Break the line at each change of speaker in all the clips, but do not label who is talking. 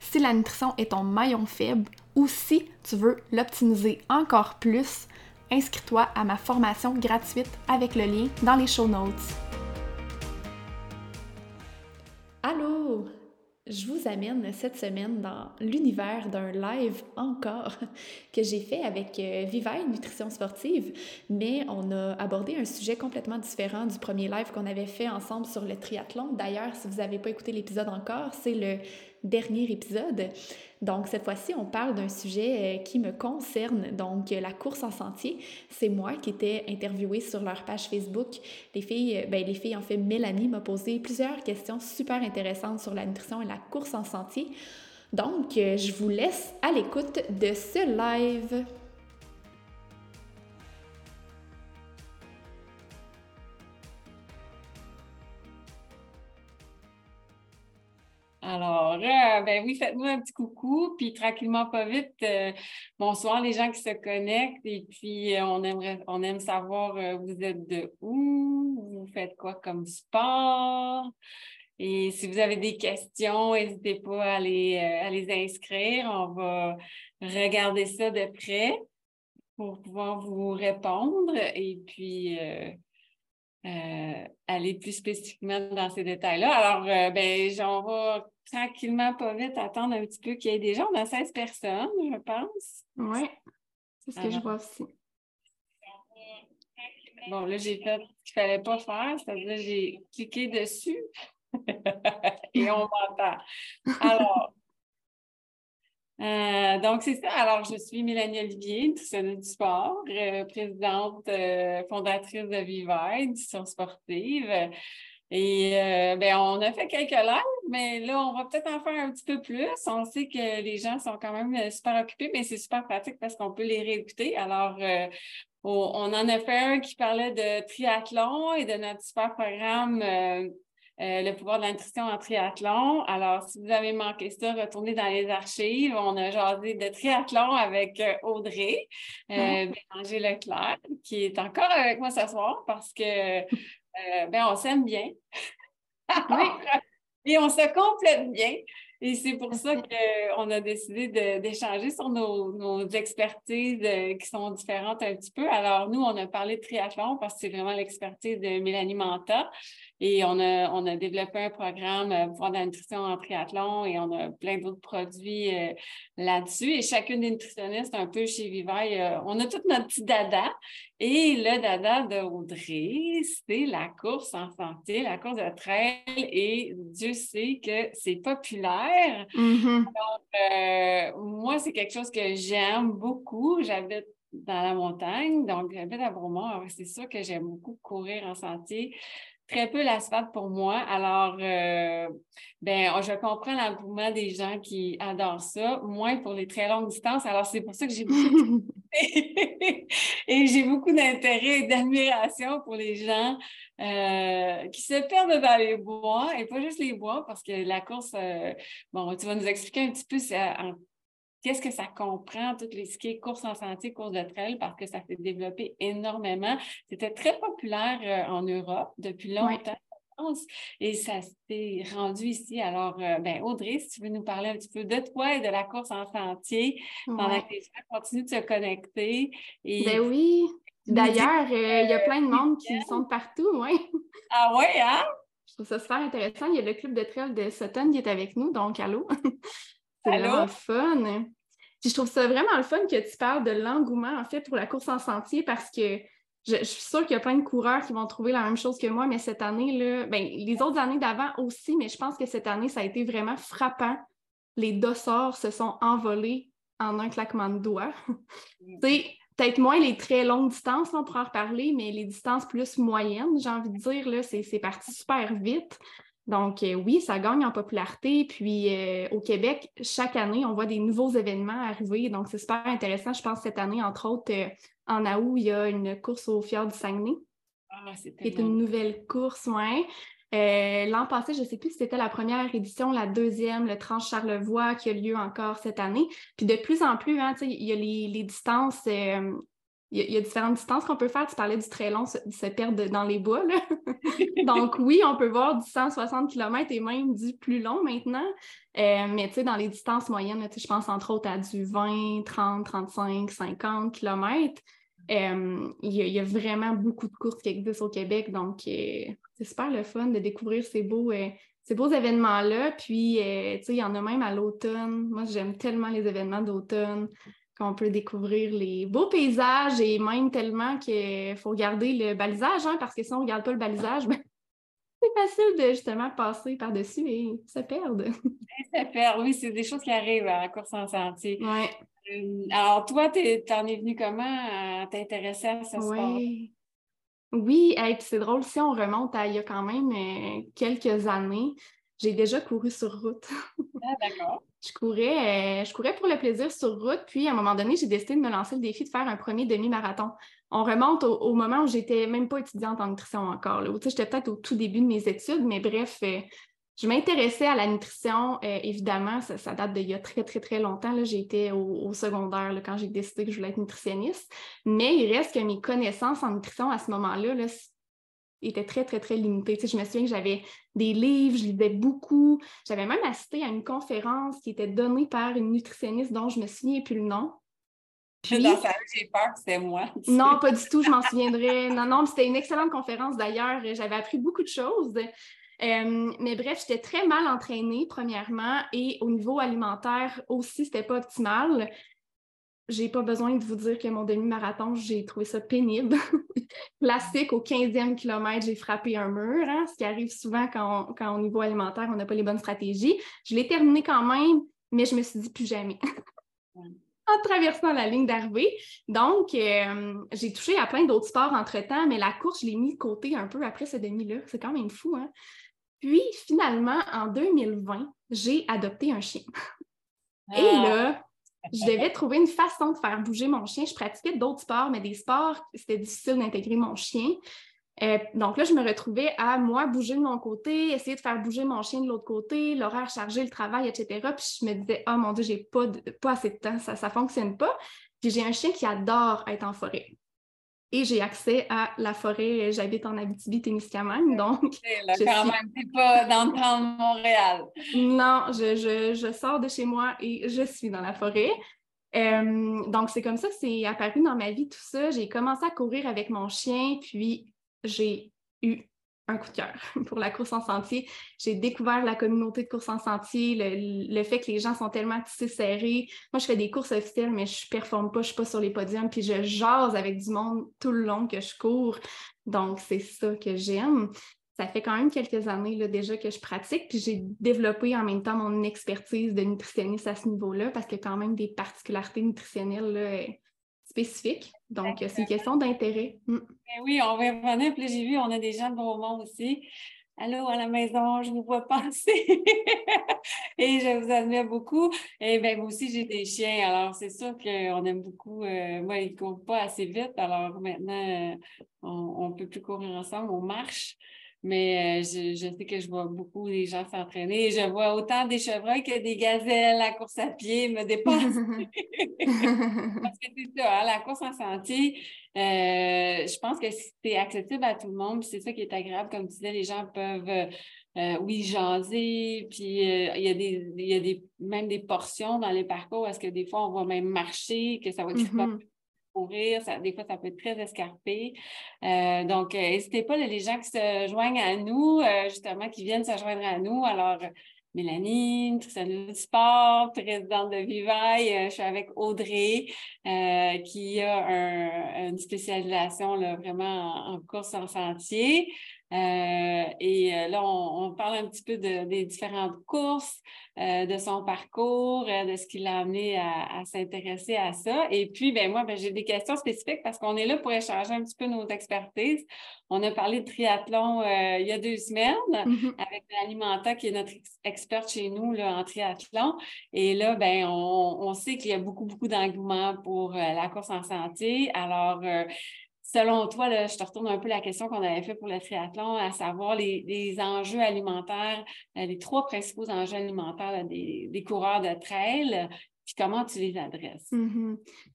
si la nutrition est ton maillon faible ou si tu veux l'optimiser encore plus, inscris-toi à ma formation gratuite avec le lien dans les show notes. Allô! Je vous amène cette semaine dans l'univers d'un live encore que j'ai fait avec euh, Vivaille Nutrition Sportive, mais on a abordé un sujet complètement différent du premier live qu'on avait fait ensemble sur le triathlon. D'ailleurs, si vous n'avez pas écouté l'épisode encore, c'est le dernier épisode. Donc, cette fois-ci, on parle d'un sujet euh, qui me concerne, donc la course en sentier. C'est moi qui étais interviewée sur leur page Facebook. Les filles, ben, les filles, en fait, Mélanie m'a posé plusieurs questions super intéressantes sur la nutrition et la course en sentier. Donc, euh, je vous laisse à l'écoute de ce live.
Alors, euh, ben oui, faites-nous un petit coucou, puis tranquillement, pas vite, euh, bonsoir les gens qui se connectent, et puis euh, on aimerait, on aime savoir vous êtes de où, vous faites quoi comme sport, et si vous avez des questions, n'hésitez pas à les, à les inscrire, on va regarder ça de près pour pouvoir vous répondre, et puis euh, aller plus spécifiquement dans ces détails-là. Alors, euh, ben, on va tranquillement, pas vite, attendre un petit peu qu'il y ait des gens. On a 16 personnes, je pense.
Oui, c'est ce que je vois aussi.
Bon, là, j'ai fait ce qu'il ne fallait pas faire, c'est-à-dire j'ai cliqué dessus et on m'entend. Alors, euh, donc, c'est ça. Alors, je suis Mélanie Olivier, nutritionniste du sport, euh, présidente euh, fondatrice de Vivaide, nutrition sportive. Et ben, on a fait quelques lives, mais là, on va peut-être en faire un petit peu plus. On sait que les gens sont quand même super occupés, mais c'est super pratique parce qu'on peut les réécouter. Alors, on en a fait un qui parlait de triathlon et de notre super programme euh, le pouvoir de la nutrition en triathlon. Alors, si vous avez manqué ça, retournez dans les archives. On a jasé de triathlon avec euh, Audrey euh, Bélanger Leclerc, qui est encore avec moi ce soir parce que ben, on s'aime bien. Et on se complète bien. Et c'est pour ça qu'on a décidé d'échanger sur nos, expertises qui sont différentes un petit peu. Alors, nous, on a parlé de triathlon parce que c'est vraiment l'expertise de Mélanie Manta. Et on a, on a développé un programme euh, pour la nutrition en triathlon et on a plein d'autres produits euh, là-dessus. Et chacune des nutritionnistes, un peu chez Vivaille, euh, on a tout notre petit dada. Et le dada de Audrey, c'est la course en santé, la course de trail. Et Dieu sait que c'est populaire.
Mm-hmm.
Donc, moi, c'est quelque chose que j'aime beaucoup. J'habite dans la montagne, donc j'habite à Bromont. C'est sûr que j'aime beaucoup courir en sentier. Très peu l'asphalte pour moi. Alors, euh, ben, je comprends l'engouement des gens qui adorent ça, moins pour les très longues distances. Alors, c'est pour ça que j'ai beaucoup et j'ai beaucoup d'intérêt et d'admiration pour les gens euh, qui se perdent dans les bois, et pas juste les bois, parce que la course, euh, bon, tu vas nous expliquer un petit peu qu'est-ce que ça comprend, toutes les skis, courses en sentier, courses de trail, parce que ça s'est développé énormément. C'était très populaire euh, en Europe depuis longtemps. Et ça s'est rendu ici. Alors, ben, Audrey, si tu veux nous parler un petit peu de toi et de la course en sentier, pendant que les gens continuent de se connecter.
Et... Ben oui, D'ailleurs, euh, il y a plein de monde qui sont partout, oui.
Ah oui, hein?
Je trouve ça super intéressant. Il y a le club de trail de Sutton qui est avec nous, donc allô? C'est vraiment fun. je trouve ça vraiment le fun que tu parles de l'engouement, en fait, pour la course en sentier parce que je, suis sûre qu'il y a plein de coureurs qui vont trouver la même chose que moi, mais cette année, là, ben, les autres années d'avant aussi, mais je pense que cette année, ça a été vraiment frappant. Les dossards se sont envolés en un claquement de doigts. sais, peut-être moins les très longues distances, on pourra en reparler, mais les distances plus moyennes, j'ai envie de dire, là, c'est, parti super vite. Donc, euh, oui, ça gagne en popularité. Puis, euh, au Québec, chaque année, on voit des nouveaux événements arriver. Donc, c'est super intéressant. Je pense cette année, entre autres, euh, en août, il y a une course au fjord du Saguenay.
Ah, c'est
qui est une nouvelle course. Euh, l'an passé, je ne sais plus si c'était la première édition, la deuxième, le Tranche Charlevoix qui a lieu encore cette année. Puis de plus en plus, hein, il y a les, distances, euh, il, y a, différentes distances qu'on peut faire. Tu parlais du très long, se, se perdre dans les bois. Donc oui, on peut voir du 160 km et même du plus long maintenant. Euh, mais dans les distances moyennes, je pense entre autres à du 20, 30, 35, 50 km. il, y a, vraiment beaucoup de courses qui existent au Québec, donc c'est super le fun de découvrir ces beaux, euh, ces beaux événements-là. Puis, euh, tu sais, il y en a même à l'automne. Moi, j'aime tellement les événements d'automne qu'on peut découvrir les beaux paysages et même tellement qu'il faut regarder le balisage, hein, parce que si on ne regarde pas le balisage, ben, c'est facile de justement passer par-dessus et se perdre.
se perdre, oui, c'est des choses qui arrivent à la course en sentier.
Ouais.
Euh, alors, toi, tu en es venu comment à t'intéresser à ce sport?
Oui, c'est drôle, si on remonte à il y a quand même euh, quelques années, j'ai déjà couru sur route.
ah, d'accord.
Je courais, euh, je courais pour le plaisir sur route, puis à un moment donné, j'ai décidé de me lancer le défi de faire un premier demi-marathon. On remonte au, moment où j'étais même pas étudiante en nutrition encore. J'étais peut-être au tout début de mes études, mais bref, euh, je m'intéressais à la nutrition, euh, évidemment, ça, date d'il y a très, très, très longtemps. J'étais au, secondaire quand j'ai décidé que je voulais être nutritionniste. Mais il reste que mes connaissances en nutrition à ce moment-là étaient très, très, très limitées. je me souviens que j'avais des livres, je lisais beaucoup. J'avais même assisté à une conférence qui était donnée par une nutritionniste dont je me souviens plus le nom.
Puis... Dans j'ai peur que c'était moi.
Non, pas du tout, je m'en souviendrai. Non, non, c'était une excellente conférence d'ailleurs. J'avais appris beaucoup de choses. Euh, mais bref, j'étais très mal entraînée, premièrement, et au niveau alimentaire aussi, c'était pas optimal. J'ai pas besoin de vous dire que mon demi-marathon, j'ai trouvé ça pénible. Classique, au 15e kilomètre, j'ai frappé un mur, hein, ce qui arrive souvent quand, au niveau alimentaire, on n'a pas les bonnes stratégies. Je l'ai terminé quand même, mais je me suis dit plus jamais. en traversant la ligne d'arrivée. Donc, euh, j'ai touché à plein d'autres sports entre-temps, mais la course, je l'ai mis de côté un peu après ce demi-là. C'est quand même fou, hein? Puis finalement, en 2020, j'ai adopté un chien. Et ah. là, je devais trouver une façon de faire bouger mon chien. Je pratiquais d'autres sports, mais des sports, c'était difficile d'intégrer mon chien. Euh, donc là, je me retrouvais à moi bouger de mon côté, essayer de faire bouger mon chien de l'autre côté, l'horaire chargé, le travail, etc. Puis je me disais, oh mon Dieu, j'ai pas, pas assez de temps, ça ne fonctionne pas. Puis j'ai un chien qui adore être en forêt et j'ai accès à la forêt. J'habite en Abitibi-Témiscamingue, donc...
Là, quand même, t'es pas dans le temps de Montréal.
Non, je, sors de chez moi et je suis dans la forêt. Euh, donc, c'est comme ça que c'est apparu dans ma vie, tout ça. J'ai commencé à courir avec mon chien, puis j'ai eu un coup de cœur pour la course en sentier. J'ai découvert la communauté de course en sentier, le, fait que les gens sont tellement tissés serrés. Moi, je fais des courses officielles, mais je performe pas, je suis pas sur les podiums, puis je jase avec du monde tout le long que je cours. Donc, c'est ça que j'aime. Ça fait quand même quelques années là, déjà que je pratique, puis j'ai développé en même temps mon expertise de nutritionniste à ce niveau-là, parce qu'il y a quand même des particularités nutritionnelles spécifique. Donc, c'est une question d'intérêt. Mm.
Ben oui, on va revenir. Puis j'ai vu, on a des gens de Beaumont aussi. Allô à la maison, je vous vois passer. et je vous admire beaucoup. Et bien, moi aussi, j'ai des chiens. Alors, c'est sûr qu'on aime beaucoup. Euh, moi, ils ne courent pas assez vite. Alors, maintenant, euh, on ne peut plus courir ensemble, on marche. Mais euh, je, sais que je vois beaucoup des gens s'entraîner. Je vois autant des chevreuils que des gazelles. La course à pied me dépasse. Parce que c'est ça, hein, la course en sentier, euh, je pense que c'est accessible à tout le monde. C'est ça qui est agréable. Comme tu disais, les gens peuvent, euh, oui, jaser. Puis il y a, des, il y a des, même des portions dans les parcours est-ce que des fois, on va même marcher, que ça va être mm des fois, ça peut être très escarpé. Euh, donc, euh, n'hésitez pas, les gens qui se joignent à nous, euh, justement, qui viennent se joindre à nous. Alors, Mélanie, nutritionniste du sport, présidente de Vivaille. je suis avec Audrey, qui a une spécialisation là, vraiment en, course en sentier. Euh, et euh, là, on, parle un petit peu des différentes courses, euh, de son parcours, de ce qui l'a amené à, s'intéresser à ça. Et puis, ben moi, ben, j'ai des questions spécifiques parce qu'on est là pour échanger un petit peu nos expertises. On a parlé de triathlon il y a deux semaines mm-hmm. avec Alimenta, qui est notre experte chez nous là, en triathlon. Et là, ben, on, on sait qu'il y a beaucoup, beaucoup d'engouement pour la course en santé. Alors, Selon toi, je te retourne un peu la question qu'on avait faite pour le triathlon, à savoir les, enjeux alimentaires, euh, les trois principaux enjeux alimentaires des, coureurs de trail, puis comment tu les adresses?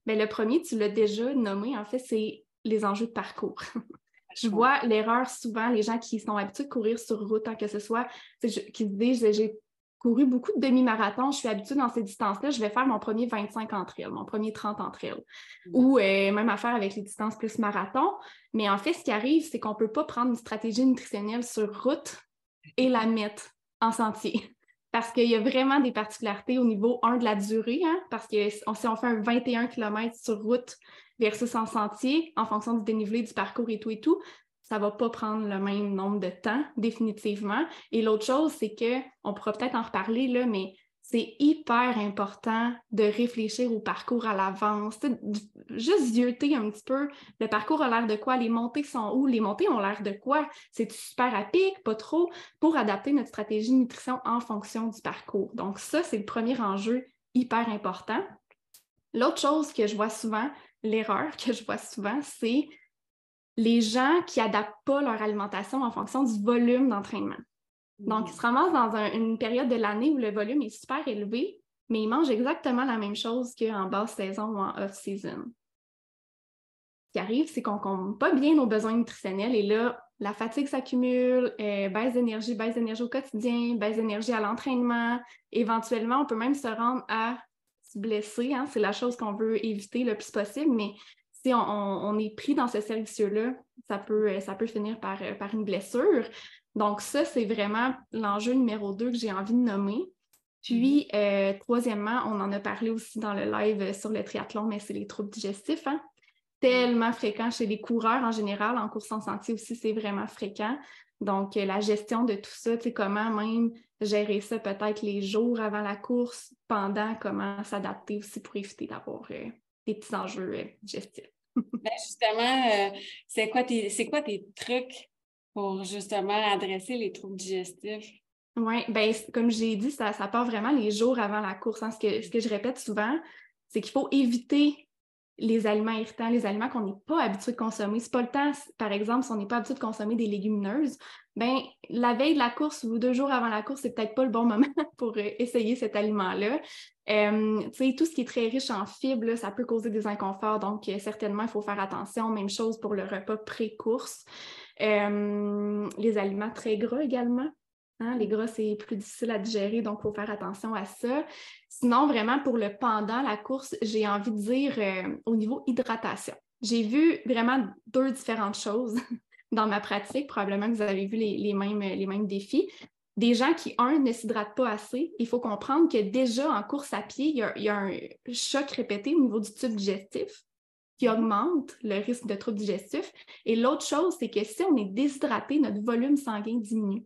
Ben, le premier, tu l'as déjà nommé, en fait, c'est les enjeux de parcours. Je vois l'erreur souvent, les gens qui sont habitués de courir sur route, hein, que ce soit, qui se disent j'ai couru beaucoup de demi-marathons. Je suis habituée dans ces distances-là. Je vais faire mon premier 25 entre elles, mon premier 30 entre elles. Mm. Ou euh, même à faire avec les distances plus marathon. Mais en fait, ce qui arrive, c'est qu'on ne peut pas prendre une stratégie nutritionnelle sur route et la mettre en sentier. Parce qu'il y a vraiment des particularités au niveau 1 de la durée, hein, parce que si on fait un 21 km sur route versus en sentier, en fonction du dénivelé du parcours et tout et tout, ça va pas prendre le même nombre de temps, définitivement. Et l'autre chose, c'est que, on pourra peut-être en reparler, là, mais c'est hyper important de réfléchir au parcours à l'avance, juste zioter un petit peu le parcours a l'air de quoi, les montées sont où, les montées ont l'air de quoi, c'est super à pic, pas trop, pour adapter notre stratégie de nutrition en fonction du parcours. Donc ça, c'est le premier enjeu hyper important. L'autre chose que je vois souvent, l'erreur que je vois souvent, c'est les gens qui n'adaptent pas leur alimentation en fonction du volume d'entraînement. Donc, ils se ramassent dans une période de l'année où le volume est super élevé, mais ils mangent exactement la même chose qu'en basse saison ou en off-season. Ce qui arrive, c'est qu'on ne compte pas bien nos besoins nutritionnels et là, la fatigue s'accumule, euh, baisse d'énergie, baisse d'énergie au quotidien, baisse d'énergie à l'entraînement. Éventuellement, on peut même se rendre à se blesser. Hein. C'est la chose qu'on veut éviter le plus possible, mais si on, est pris dans ce service-là, ça peut, euh, ça peut finir par, euh, par une blessure. Donc, ça, c'est vraiment l'enjeu numéro deux que j'ai envie de nommer. Puis, mm-hmm. euh, troisièmement, on en a parlé aussi dans le live sur le triathlon, mais c'est les troubles digestifs. Hein? Tellement fréquent chez les coureurs en général, en course en sentier aussi, c'est vraiment fréquent. Donc, la gestion de tout ça, tu sais, comment même gérer ça peut-être les jours avant la course, pendant, comment s'adapter aussi pour éviter d'avoir des petits enjeux digestifs.
Ben, justement, euh, c'est quoi, tes, quoi tes trucs pour justement adresser les troubles digestifs?
Oui, ben, comme j'ai dit, ça, ça part vraiment les jours avant la course. Hein. Ce, que, ce que je répète souvent, c'est qu'il faut éviter les aliments irritants, les aliments qu'on n'est pas habitué de consommer. C'est pas le temps, par exemple, si on n'est pas habitué de consommer des légumineuses, ben la veille de la course ou deux jours avant la course, c'est peut-être pas le bon moment pour euh, essayer cet aliment-là. Euh, tout ce qui est très riche en fibres, ça peut causer des inconforts, donc euh, certainement, il faut faire attention. Même chose pour le repas pré-course. les aliments très gras également. Les gras, c'est plus difficile à digérer, donc il faut faire attention à ça. Sinon, vraiment, pour le pendant la course, j'ai envie de dire euh, au niveau hydratation. J'ai vu vraiment deux différentes choses dans ma pratique. Probablement que vous avez vu les, mêmes, défis. Des gens qui, un, ne s'hydratent pas assez. Il faut comprendre que déjà en course à pied, il y a un choc répété au niveau du tube digestif qui augmente le risque de troubles digestifs. Et l'autre chose, c'est que si on est déshydraté, notre volume sanguin diminue.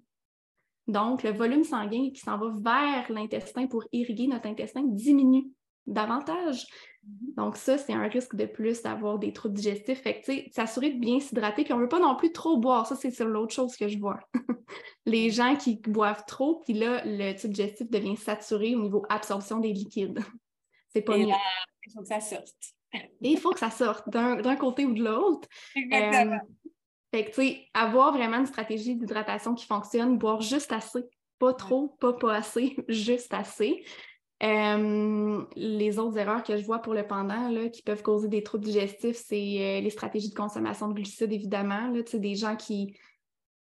Donc, le volume sanguin qui s'en va vers l'intestin pour irriguer notre intestin diminue. davantage. Mm-hmm. Donc, ça, c'est un risque de plus d'avoir des troubles digestifs. Fait que, tu sais, s'assurer de bien s'hydrater. Puis, on ne veut pas non plus trop boire. Ça, c'est sur l'autre chose que je vois. Les gens qui boivent trop, puis là, le tube digestif devient saturé au niveau absorption des liquides. c'est pas mieux.
il faut que ça sorte.
Et il faut que ça sorte d'un côté ou de l'autre. Exactement. Euh, fait que, tu sais, avoir vraiment une stratégie d'hydratation qui fonctionne, boire juste assez. Pas trop, pas pas assez, juste assez. Euh, les autres erreurs que je vois pour le pendant là, qui peuvent causer des troubles digestifs, c'est euh, les stratégies de consommation de glucides, évidemment. Là, des gens qui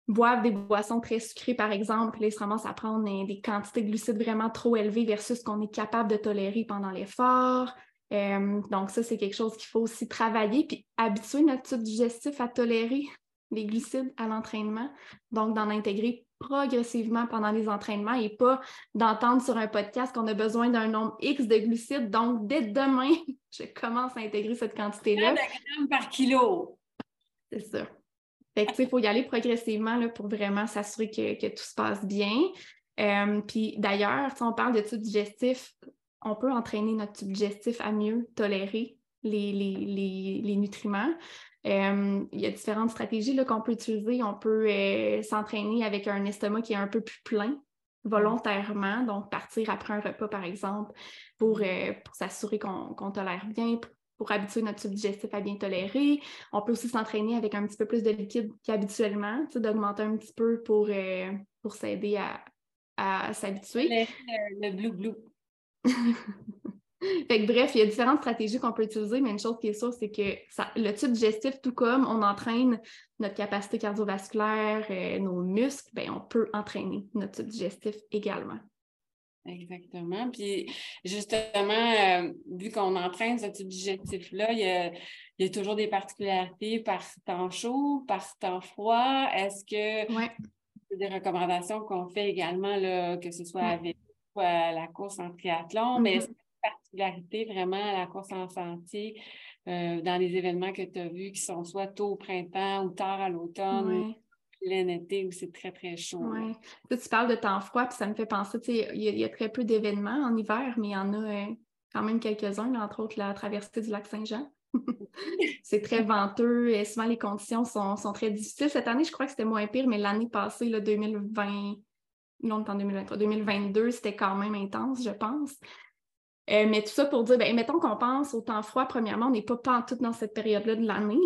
boivent des boissons très sucrées, par exemple, là, ils se ramassent à prendre des quantités de glucides vraiment trop élevées versus ce qu'on est capable de tolérer pendant l'effort. Euh, donc, ça, c'est quelque chose qu'il faut aussi travailler, puis habituer notre tube digestif à tolérer les glucides à l'entraînement. Donc, d'en intégrer progressivement pendant les entraînements et pas d'entendre sur un podcast qu'on a besoin d'un nombre X de glucides. Donc, dès demain, je commence à intégrer cette quantité-là.
grammes par kilo.
C'est ça. Fait que, il faut y aller progressivement là, pour vraiment s'assurer que, tout se passe bien. Euh, puis d'ailleurs, si on parle de tube digestif, on peut entraîner notre tube digestif à mieux tolérer les, les nutriments. Euh, il y a différentes stratégies qu'on peut utiliser. On peut euh, s'entraîner avec un estomac qui est un peu plus plein volontairement, donc partir après un repas, par exemple, pour, euh, s'assurer qu'on tolère bien, pour, habituer notre tube digestif à bien tolérer. On peut aussi s'entraîner avec un petit peu plus de liquide qu'habituellement, d'augmenter un petit peu pour, pour s'aider à, à s'habituer.
Le, le blue blue.
Fait bref, il y a différentes stratégies qu'on peut utiliser, mais une chose qui est sûre, c'est que le tube digestif, tout comme on entraîne notre capacité cardiovasculaire, euh, nos muscles, ben, on peut entraîner notre tube digestif également.
Exactement. Puis justement, euh, vu qu'on entraîne ce tube digestif-là, il y, a, toujours des particularités par temps chaud, par temps froid. Est-ce que ouais. des recommandations qu'on fait également, là, que ce soit avec la course en triathlon, mais particularité vraiment à la course en sentier euh, dans les événements que tu as vus qui sont soit tôt au printemps ou tard à l'automne plein été où c'est très, très chaud.
Oui. Tu parles de temps froid, puis ça me fait penser, tu sais, il y, a très peu d'événements en hiver, mais il y en a euh, quand même quelques-uns, entre autres la traversée du lac Saint-Jean. c'est très venteux et souvent les conditions sont, très difficiles. Cette année, je crois que c'était moins pire, mais l'année passée, le 2020, non, en 2023, 2022, c'était quand même intense, je pense. Euh, mais tout ça pour dire, ben, mettons qu'on pense au temps froid, premièrement, on n'est pas tout dans cette période-là de l'année.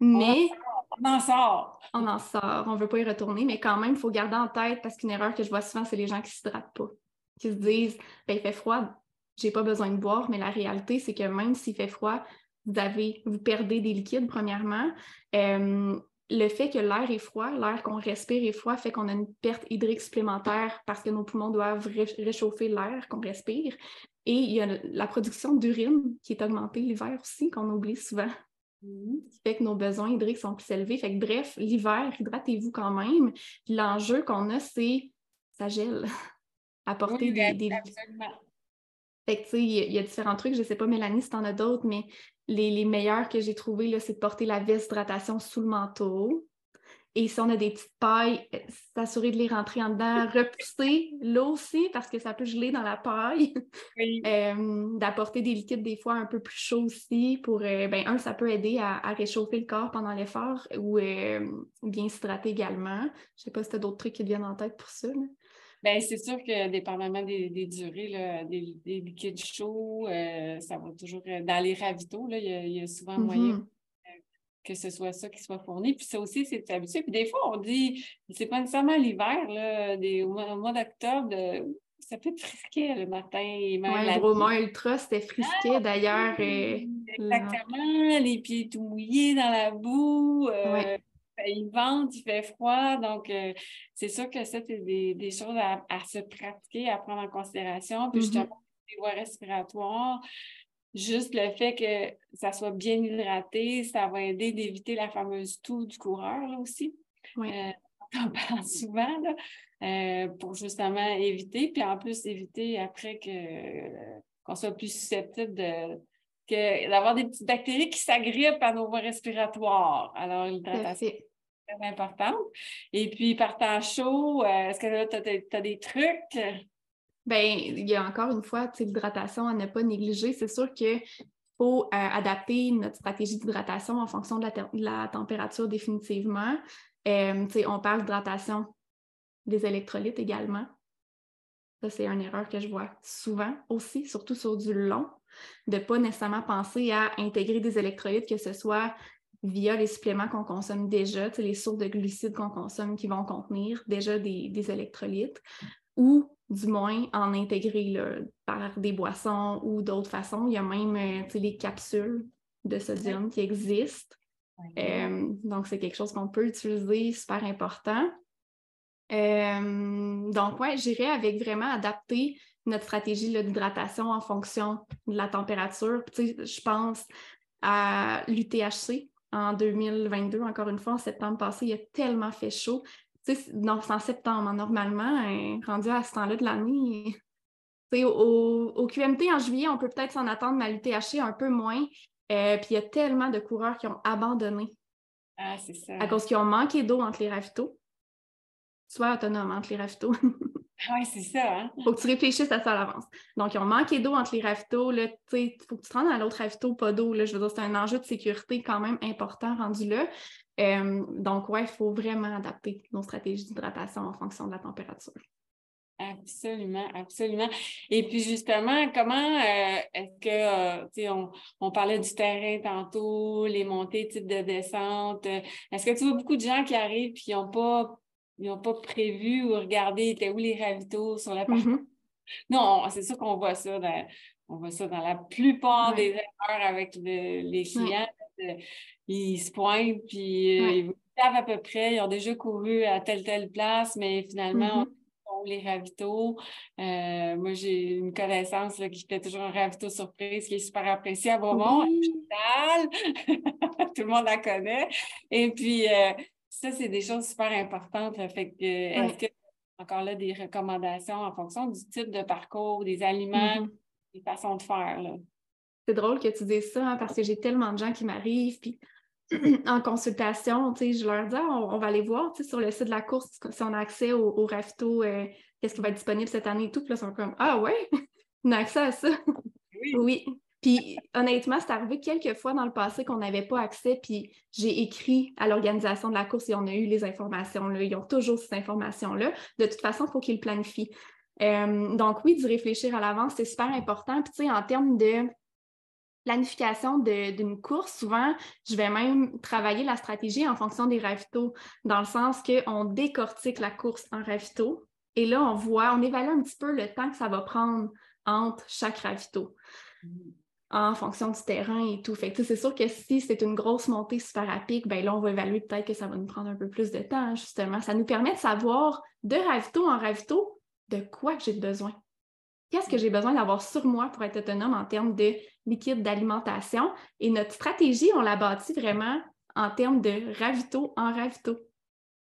mais.
On en sort.
On en sort. On ne veut pas y retourner, mais quand même, il faut garder en tête, parce qu'une erreur que je vois souvent, c'est les gens qui ne s'hydratent pas, qui se disent, ben, il fait froid, j'ai pas besoin de boire, mais la réalité, c'est que même s'il fait froid, vous avez, vous perdez des liquides, premièrement. Euh, le fait que l'air est froid, l'air qu'on respire est froid, fait qu'on a une perte hydrique supplémentaire parce que nos poumons doivent réchauffer l'air qu'on respire. Et il y a la production d'urine qui est augmentée l'hiver aussi, qu'on oublie souvent. Mmh. qui fait que nos besoins hydriques sont plus élevés. Fait que bref, l'hiver, hydratez-vous quand même. L'enjeu qu'on a, c'est ça gèle. Apporter des, des... Fait que tu sais, il y, a différents trucs. Je sais pas, Mélanie, si tu en as d'autres, mais les, meilleurs que j'ai trouvés, c'est de porter la veste d'hydratation sous le manteau. Et si on a des petites pailles, euh, s'assurer de les rentrer en dedans, repousser l'eau aussi, parce que ça peut geler dans la paille. Euh, d'apporter des liquides des fois un peu plus chauds aussi pour, euh, ben, un, ça peut aider à, réchauffer le corps pendant l'effort ou bien s'hydrater également. Je ne sais pas si tu as d'autres trucs qui te viennent en tête pour ça.
Bien, c'est sûr que dépendamment des, durées, des, liquides chauds, euh, ça va toujours. Euh, dans les ravitaux, là, il, y a, souvent moyen mm-hmm. que ce soit ça qui soit fourni. Puis ça aussi, c'est habitué. Puis des fois, on dit, c'est pas nécessairement l'hiver, au mois, d'octobre, ça peut être frisqué le matin. Oui,
le roman ultra, c'était frisqué ah, d'ailleurs. Euh,
exactement, les pieds tout mouillés dans la boue il vente, il fait froid. Donc, euh, c'est sûr que ça, c'est des, choses à, se pratiquer, à prendre en considération. Puis, mm-hmm. justement, les voies respiratoires, juste le fait que ça soit bien hydraté, ça va aider d'éviter la fameuse toux du coureur là, aussi. Oui. Euh, on en parle souvent là, euh, pour justement éviter, puis en plus éviter après que qu'on soit plus susceptible de d'avoir des petites bactéries qui s'agrippent à nos voies respiratoires. Alors, l'hydratation, très importante. Et puis, par temps chaud, euh, est-ce que tu as, des trucs?
Ben, il y a encore une fois l'hydratation à ne pas négliger. C'est sûr qu'il faut euh, adapter notre stratégie d'hydratation en fonction de la, température définitivement. Euh, on parle d'hydratation des électrolytes également. Ça, c'est une erreur que je vois souvent aussi, surtout sur du long, de ne pas nécessairement penser à intégrer des électrolytes, que ce soit via les suppléments qu'on consomme déjà, les sources de glucides qu'on consomme qui vont contenir déjà des, électrolytes, ou du moins en intégrer par des boissons ou d'autres façons. Il y a même euh, les capsules de sodium qui existent. Euh, donc, c'est quelque chose qu'on peut utiliser, super important. Euh, donc, ouais, j'irais avec vraiment adapter notre stratégie d'hydratation en fonction de la température. je pense à l'UTHC en 2022, encore une fois, en septembre passé, il a tellement fait chaud. Tu sais, en septembre, normalement, hein, rendu à ce temps-là de l'année, au, au, QMT en juillet, on peut peut-être s'en attendre, mais à l'UTHC, un peu moins. Euh, puis il y a tellement de coureurs qui ont abandonné.
Ah, c'est ça.
À cause qu'ils ont manqué d'eau entre les ravitaux sois autonome entre les ravitaux.
oui, c'est ça. Hein?
faut que tu réfléchisses à ça à l'avance. Donc, ils ont manqué d'eau entre les ravitaux. Il faut que tu te rendes à l'autre ravito, pas d'eau. Je veux dire, c'est un enjeu de sécurité quand même important rendu là. Euh, donc, oui, il faut vraiment adapter nos stratégies d'hydratation en fonction de la température.
Absolument, absolument. Et puis justement, comment euh, est-ce que, euh, tu sais, on, parlait du terrain tantôt, les montées, type de descente. Est-ce que tu vois beaucoup de gens qui arrivent et qui n'ont pas ils n'ont pas prévu ou regardé étaient où les ravitaux sur la partie. Mm-hmm. Non, c'est sûr qu'on voit ça dans, on voit ça dans la plupart des erreurs avec les clients. Ils se pointent, puis euh, ils savent à peu près, ils ont déjà couru à telle, telle place, mais finalement, mm-hmm. on les ravitaux. Euh, moi, j'ai une connaissance qui fait toujours un ravito surprise qui est super apprécié à Beaumont, Tout le monde la connaît. Et puis, euh, ça, c'est des choses super importantes. Fait que, est-ce que encore là des recommandations en fonction du type de parcours, des aliments, mm-hmm. des façons de faire?
C'est drôle que tu dises ça hein, parce que j'ai tellement de gens qui m'arrivent puis en consultation, je leur dis ah, on, va aller voir sur le site de la course si on a accès au, au euh, qu'est-ce qui va être disponible cette année et tout. Puis là, ils sont comme Ah ouais, on a accès à ça. Oui. oui. Puis honnêtement, c'est arrivé quelques fois dans le passé qu'on n'avait pas accès, puis j'ai écrit à l'organisation de la course et on a eu les informations là. Ils ont toujours ces informations-là. De toute façon, il faut qu'ils planifient. Euh, donc oui, d'y réfléchir à l'avance, c'est super important. Puis tu sais, en termes de planification d'une course, souvent, je vais même travailler la stratégie en fonction des ravitaux, dans le sens qu'on décortique la course en ravito et là, on voit, on évalue un petit peu le temps que ça va prendre entre chaque ravito. En fonction du terrain et tout. Fait c'est sûr que si c'est une grosse montée super à pic, ben là, on va évaluer peut-être que ça va nous prendre un peu plus de temps, justement. Ça nous permet de savoir de ravito en ravito de quoi j'ai besoin. Qu'est-ce que j'ai besoin d'avoir sur moi pour être autonome en termes de liquide d'alimentation? Et notre stratégie, on l'a bâtie vraiment en termes de ravito en ravito.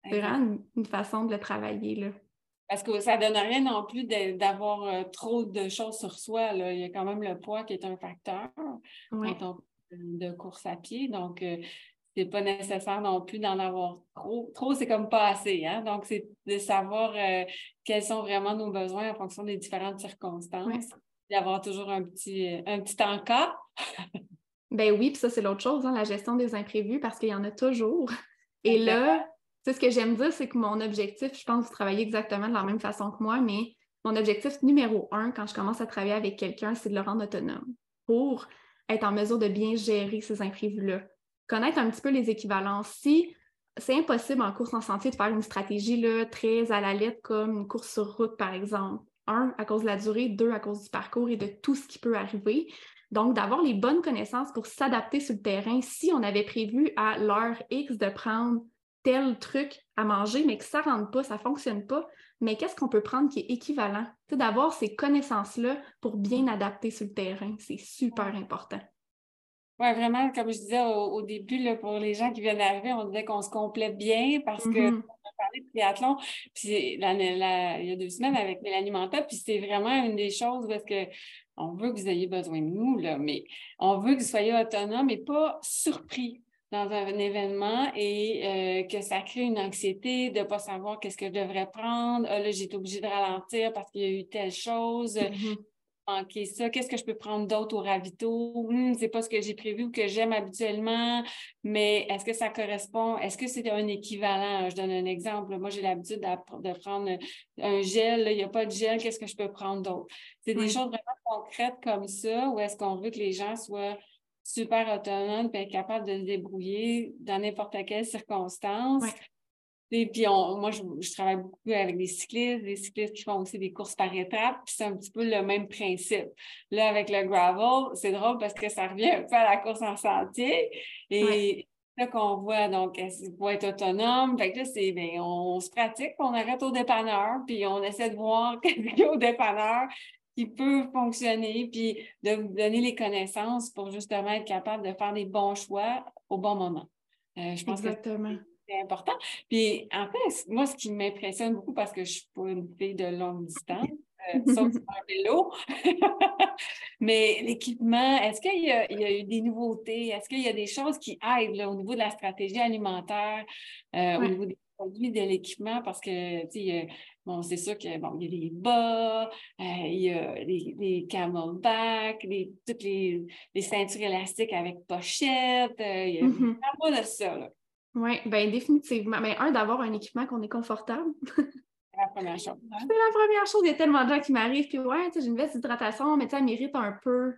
C'est vraiment une, façon de le travailler. Là.
Parce que ça ne donne rien non plus d'avoir euh, trop de choses sur soi. Il y a quand même le poids qui est un facteur de course à pied. Donc, euh, ce n'est pas nécessaire non plus d'en avoir trop. Trop, c'est comme pas assez. Hein? Donc, c'est de savoir euh, quels sont vraiment nos besoins en fonction des différentes circonstances. D'avoir toujours un petit, un petit encas.
ben oui, puis ça, c'est l'autre chose, hein, la gestion des imprévus, parce qu'il y en a toujours. Et là, ce que j'aime dire, c'est que mon objectif, je pense que vous travaillez exactement de la même façon que moi, mais mon objectif numéro un quand je commence à travailler avec quelqu'un, c'est de le rendre autonome pour être en mesure de bien gérer ces imprévus-là. Connaître un petit peu les équivalences. Si c'est impossible en course en sentier de faire une stratégie là, très à la lettre comme une course sur route, par exemple. Un, à cause de la durée, deux, à cause du parcours et de tout ce qui peut arriver. Donc, d'avoir les bonnes connaissances pour s'adapter sur le terrain. Si on avait prévu à l'heure X de prendre tel truc à manger, mais que ça ne rentre pas, ça ne fonctionne pas. Mais qu'est-ce qu'on peut prendre qui est équivalent? D'avoir ces connaissances-là pour bien adapter sur le terrain, c'est super important.
Oui, vraiment, comme je disais au, début, là, pour les gens qui viennent d'arriver, on disait qu'on se complète bien parce que mm-hmm. on a parlé de triathlon, puis il y a deux semaines avec Mélanie Manta, puis c'est vraiment une des choses parce que on veut que vous ayez besoin de nous, là, mais on veut que vous soyez autonome et pas surpris dans un, événement et euh, que ça crée une anxiété de ne pas savoir qu'est-ce que je devrais prendre. Ah, là, j'ai été obligée de ralentir parce qu'il y a eu telle chose. Mm-hmm. manquer ça, qu'est-ce que je peux prendre d'autre au ravito? Hum, c'est pas ce que j'ai prévu ou que j'aime habituellement, mais est-ce que ça correspond? Est-ce que c'est un équivalent? Je donne un exemple. Moi, j'ai l'habitude de prendre un gel. il n'y a pas de gel, qu'est-ce que je peux prendre d'autre? C'est des choses vraiment concrètes comme ça, ou est-ce qu'on veut que les gens soient super autonome et être capable de se débrouiller dans n'importe quelle circonstance. Et puis, moi, je, travaille beaucoup avec des cyclistes, des cyclistes qui font aussi des courses par étapes, puis c'est un petit peu le même principe. Là, avec le gravel, c'est drôle parce que ça revient un peu à la course en sentier. Et là qu'on voit, donc, pour être autonome, fait que là, c'est, bien, on, se pratique, on arrête au dépanneur, puis on essaie de voir qu'est-ce qu'il y a au dépanneur, qui peut fonctionner, puis de vous donner les connaissances pour justement être capable de faire les bons choix au bon moment.
Euh, je pense Exactement. que
c'est important. Puis en fait, moi, ce qui m'impressionne beaucoup, parce que je suis pas une fille de longue distance, euh, sauf un vélo, mais l'équipement, est-ce qu'il y, a eu des nouveautés? Est-ce qu'il y a des choses qui aident au niveau de la stratégie alimentaire, euh, au niveau des de l'équipement? Parce que, tu sais, Bon, c'est sûr qu'il bon, y a les bas, euh, il y a les, les camelback, les, toutes les, les, ceintures élastiques avec pochette. Euh, il y a mm -hmm. de ça.
Oui, bien définitivement. Mais un, d'avoir un équipement qu'on est confortable.
C'est la première chose. Hein.
C'est la première chose. Il y a tellement de gens qui m'arrivent, puis ouais, j'ai une veste d'hydratation, mais ça mérite un peu.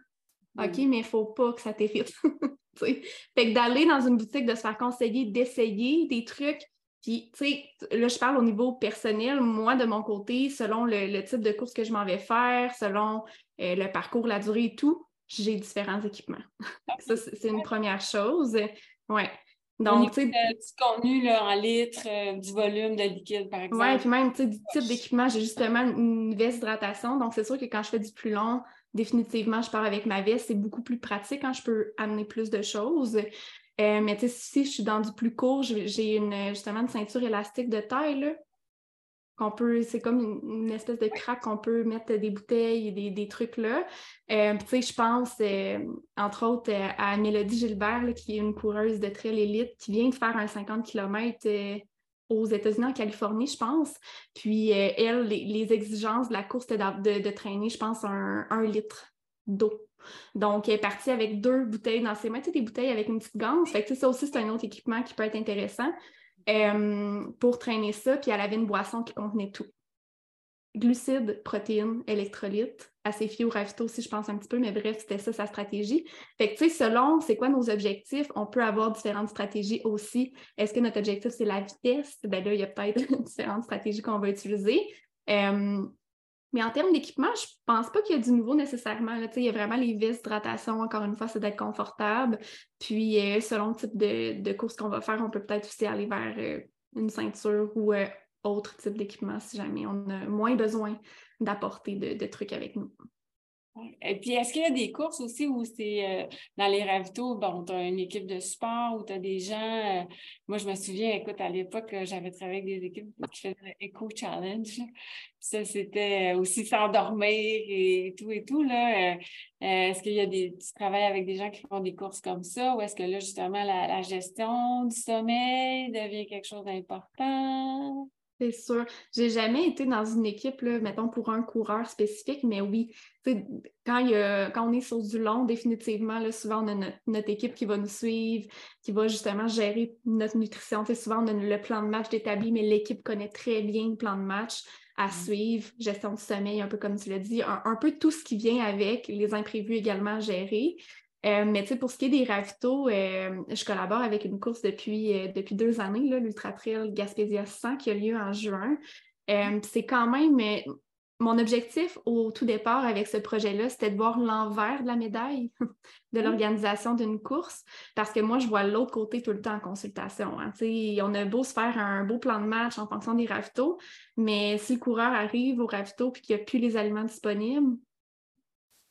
OK, mais il ne faut pas que ça t'évite. fait que d'aller dans une boutique, de se faire conseiller, d'essayer des trucs puis, tu sais, là, je parle au niveau personnel. Moi, de mon côté, selon le, type de course que je m'en vais faire, selon euh, le parcours, la durée et tout, j'ai différents équipements. ça, c'est une première chose. Ouais.
Donc, tu sais. Du contenu là, en litres, euh, du volume de liquide, par exemple.
Oui, puis même, tu sais, du type d'équipement, j'ai justement une veste d'hydratation. Donc, c'est sûr que quand je fais du plus long, définitivement, je pars avec ma veste. C'est beaucoup plus pratique quand je peux amener plus de choses. Euh, mais tu sais, si je suis dans du plus court, j'ai une, justement une ceinture élastique de taille, qu'on peut, c'est comme une, espèce de craque qu'on peut mettre des bouteilles et des, des trucs là. Euh, tu sais, je pense, euh, entre autres, à Mélodie Gilbert, qui est une coureuse de trail élite, qui vient de faire un 50 km aux États-Unis, en Californie, je pense. Puis, elle, les, exigences de la course, c'était de, de, traîner, je pense, un, un litre d'eau donc, elle est partie avec deux bouteilles dans ses mains, tu sais, des bouteilles avec une petite ganse. Fait que, ça aussi, c'est un autre équipement qui peut être intéressant euh, pour traîner ça. Puis, elle avait une boisson qui contenait tout. Glucides, protéines, électrolytes. Assez fier au aussi, je pense un petit peu, mais bref, c'était ça sa stratégie. Fait que, tu sais, selon c'est quoi nos objectifs, on peut avoir différentes stratégies aussi. Est-ce que notre objectif, c'est la vitesse? Ben là, il y a peut-être différentes stratégies qu'on va utiliser. Euh, mais en termes d'équipement, je pense pas qu'il y a du nouveau nécessairement. Il y a vraiment les vis d'hydratation, encore une fois, c'est d'être confortable. Puis euh, selon le type de, de course qu'on va faire, on peut peut-être aussi aller vers euh, une ceinture ou euh, autre type d'équipement si jamais on a moins besoin d'apporter de, trucs avec nous.
Et puis, est-ce qu'il y a des courses aussi où c'est euh, dans les ravitaux, bon, tu as une équipe de sport ou tu as des gens. Euh, moi, je me souviens, écoute, à l'époque, euh, j'avais travaillé avec des équipes qui faisaient Eco Challenge. Ça, c'était aussi s'endormir et tout et tout. Là. est-ce qu'il y a des. Tu travailles avec des gens qui font des courses comme ça ou est-ce que là, justement, la gestion du sommeil devient quelque chose d'important?
C'est sûr. J'ai jamais été dans une équipe, là, mettons, pour un coureur spécifique, mais oui, quand, il quand on est sur du long, définitivement, là, souvent, on a notre, équipe qui va nous suivre, qui va justement gérer notre nutrition. souvent, on a le plan de match établi, mais l'équipe connaît très bien le plan de match à mm. suivre, gestion du sommeil, un peu comme tu l'as dit, un, un, peu tout ce qui vient avec, les imprévus également gérés. Euh, mais pour ce qui est des ravitaux, euh, je collabore avec une course depuis, euh, depuis deux années, l'Ultra Trail Gaspésia 100 qui a lieu en juin. c'est quand même mon objectif au tout départ avec ce projet-là, c'était de voir l'envers de la médaille de l'organisation d'une course, parce que moi, je vois l'autre côté tout le temps en consultation. Hein. On a beau se faire un beau plan de match en fonction des ravitaux, mais si le coureur arrive au ravito et qu'il n'y a plus les aliments disponibles,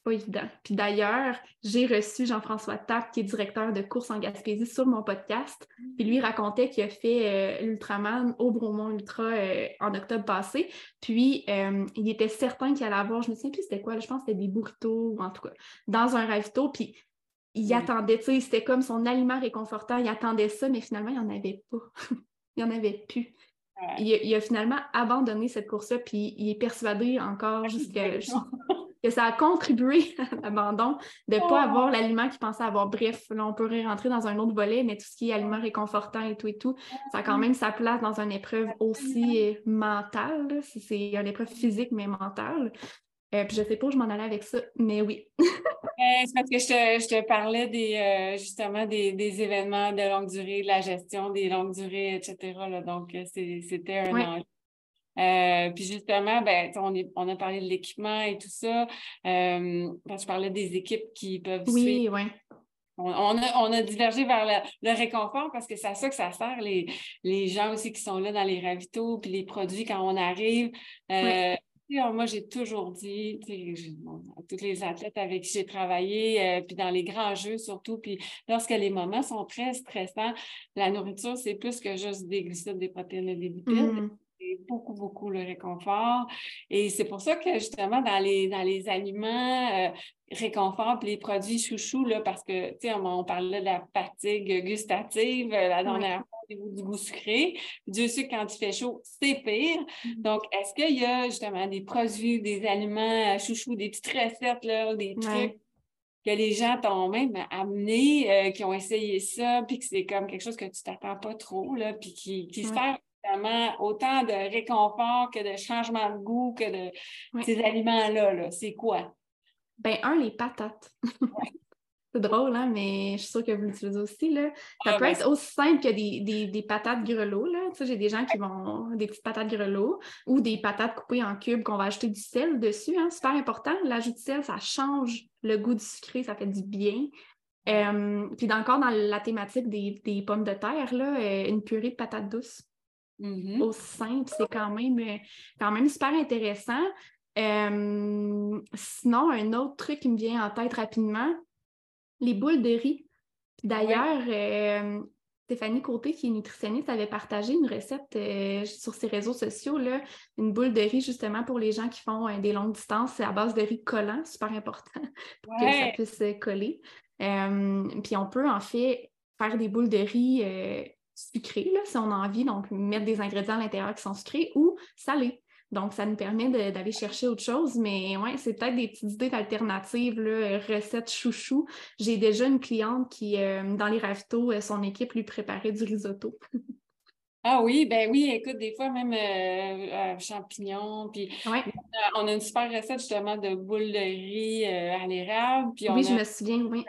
pas évident. Puis d'ailleurs, j'ai reçu Jean-François Tapp, qui est directeur de course en Gaspésie, sur mon podcast. Puis lui racontait qu'il a fait euh, l'Ultraman au Bromont Ultra euh, en octobre passé. Puis euh, il était certain qu'il allait avoir, je me souviens plus c'était quoi, je pense que c'était des burritos ou en tout cas, dans un ravito. Puis il attendait, tu sais, c'était comme son aliment réconfortant, il attendait ça, mais finalement, il n'y en avait pas. il n'y en avait plus. Il, a finalement abandonné cette course-là, puis il est persuadé encore jusqu'à que ça a contribué à l'abandon de ne pas oh. avoir l'aliment qu'il pensait avoir. Bref, là, on pourrait rentrer dans un autre volet, mais tout ce qui est aliment réconfortant et tout et tout, ça a quand même sa place dans une épreuve aussi mentale. C'est une épreuve physique, mais mentale. Euh, puis je sais pas où je m'en allais avec ça, mais oui.
Euh, c'est parce que je te, parlais des, euh, justement des, événements de longue durée, de la gestion des longues durées, etc. Donc, c'était un enjeu. Puis justement, ben, on, on, a parlé de l'équipement et tout ça. quand je parlais des équipes qui peuvent
oui, suivre. Oui,
on, on, a, divergé vers le, réconfort parce que c'est à ça que ça sert, les, les gens aussi qui sont là dans les ravitaux, puis les produits quand on arrive. Moi, j'ai toujours dit, à tous les athlètes avec qui j'ai travaillé, euh, puis dans les grands jeux surtout, puis lorsque les moments sont très stressants, la nourriture, c'est plus que juste des glucides, des protéines et des lipides. Mm. Beaucoup, beaucoup le réconfort. Et c'est pour ça que justement, dans les, dans les aliments euh, réconfort, puis les produits chouchous, là, parce que, tu sais, on, parlait de la fatigue gustative euh, la dernière fois du goût sucré. Dieu sait que quand il fait chaud, c'est pire. Mm-hmm. Donc, est-ce qu'il y a justement des produits, des aliments euh, chouchous, des petites recettes, là, des trucs que les gens t'ont même amené, euh, qui ont essayé ça, puis que c'est comme quelque chose que tu t'attends pas trop, là, puis qui, qui sert autant de réconfort que de changement de goût que de ces aliments-là. -là, c'est quoi?
Ben, un, les patates. C'est drôle, hein, mais je suis sûre que vous l'utilisez aussi. Là. Ça ah, peut ben, être aussi simple que des, des, patates grelots. Là. Tu sais, j'ai des gens qui vont des petites patates grelots ou des patates coupées en cubes qu'on va ajouter du sel dessus. Hein. Super important. L'ajout de sel, ça change le goût du sucré, ça fait du bien. Euh, puis encore dans la thématique des, des pommes de terre, là, euh, une purée de patates douces. Mm-hmm. Aussi simple, c'est quand même, euh, quand même super intéressant. sinon, un autre truc qui me vient en tête rapidement, les boules de riz. D'ailleurs, euh, Stéphanie Côté, qui est nutritionniste, avait partagé une recette euh, sur ses réseaux sociaux, là, une boule de riz justement pour les gens qui font euh, des longues distances. C'est à base de riz collant, super important pour que ça puisse coller. puis on peut en fait faire des boules de riz sucrées, là, si on a envie, donc mettre des ingrédients à l'intérieur qui sont sucrés ou salés. Donc, ça nous permet d'aller chercher autre chose, mais ouais, c'est peut-être des petites idées alternatives, recettes chouchou. J'ai déjà une cliente qui, euh, dans les ravitaux, euh, son équipe lui préparait du risotto.
Ah oui, ben oui, écoute, des fois même euh, champignons, puis on, a, une super recette justement de boules de riz à l'érable.
oui, je me souviens, oui.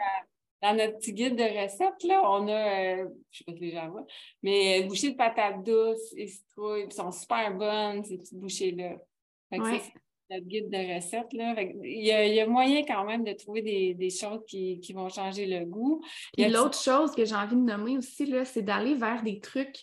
Dans notre petit guide de recettes, là, on a, euh, je sais pas si les gens voient, mais euh, bouchées de patates douces et citrouilles, ils sont super bonnes, ces petites bouchées-là. c'est notre guide de recettes. Là. il, y a, moyen quand même de trouver des, choses qui, vont changer le goût.
Et l'autre chose que j'ai envie de nommer aussi, c'est d'aller vers des trucs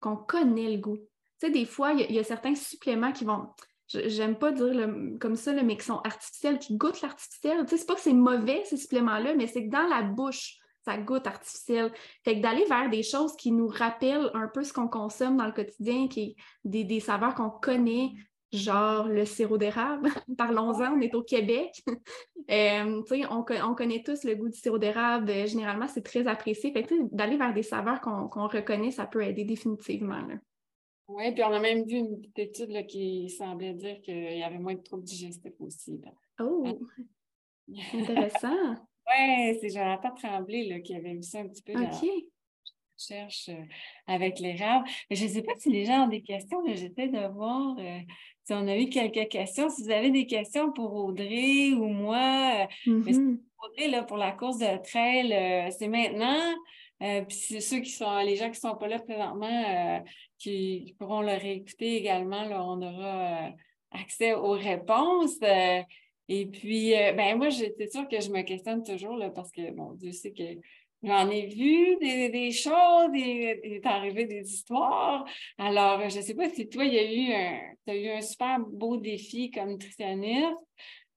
qu'on connaît le goût. Tu sais, des fois, il y, a certains suppléments qui vont j'aime pas dire comme ça, mais qui sont artificiels, qui goûtent l'artificiel. Tu sais, c'est pas que c'est mauvais, ces suppléments-là, mais c'est que dans la bouche, ça goûte artificiel. Fait que d'aller vers des choses qui nous rappellent un peu ce qu'on consomme dans le quotidien, qui des, des saveurs qu'on connaît, genre le sirop d'érable. Parlons-en, on est au Québec. euh, on, on, connaît tous le goût du sirop d'érable. généralement, c'est très apprécié. Fait d'aller vers des saveurs qu'on reconnaît, ça peut aider définitivement. Là.
Oui, puis on a même vu une petite étude qui semblait dire qu'il y avait moins de troubles digestifs aussi.
Oh, intéressant.
oui, c'est Jonathan Tremblay qui avait vu ça un petit peu.
OK.
cherche euh, avec les raves. Je ne sais pas si les gens ont des questions, mais j'essaie de voir euh, si on a eu quelques questions. Si vous avez des questions pour Audrey ou moi, euh, mm-hmm. Audrey, là, pour la course de trail, c'est maintenant. Euh, puis ceux qui sont, les gens qui ne sont pas là présentement, euh, qui pourront le réécouter également, là, on aura euh, accès aux réponses. et puis, ben moi, c'est sûr que je me questionne toujours là, parce que, bon, Dieu sait que j'en ai vu des, des choses, il est arrivé des histoires. Alors, je ne sais pas si toi, il y a eu un, as eu un super beau défi comme nutritionniste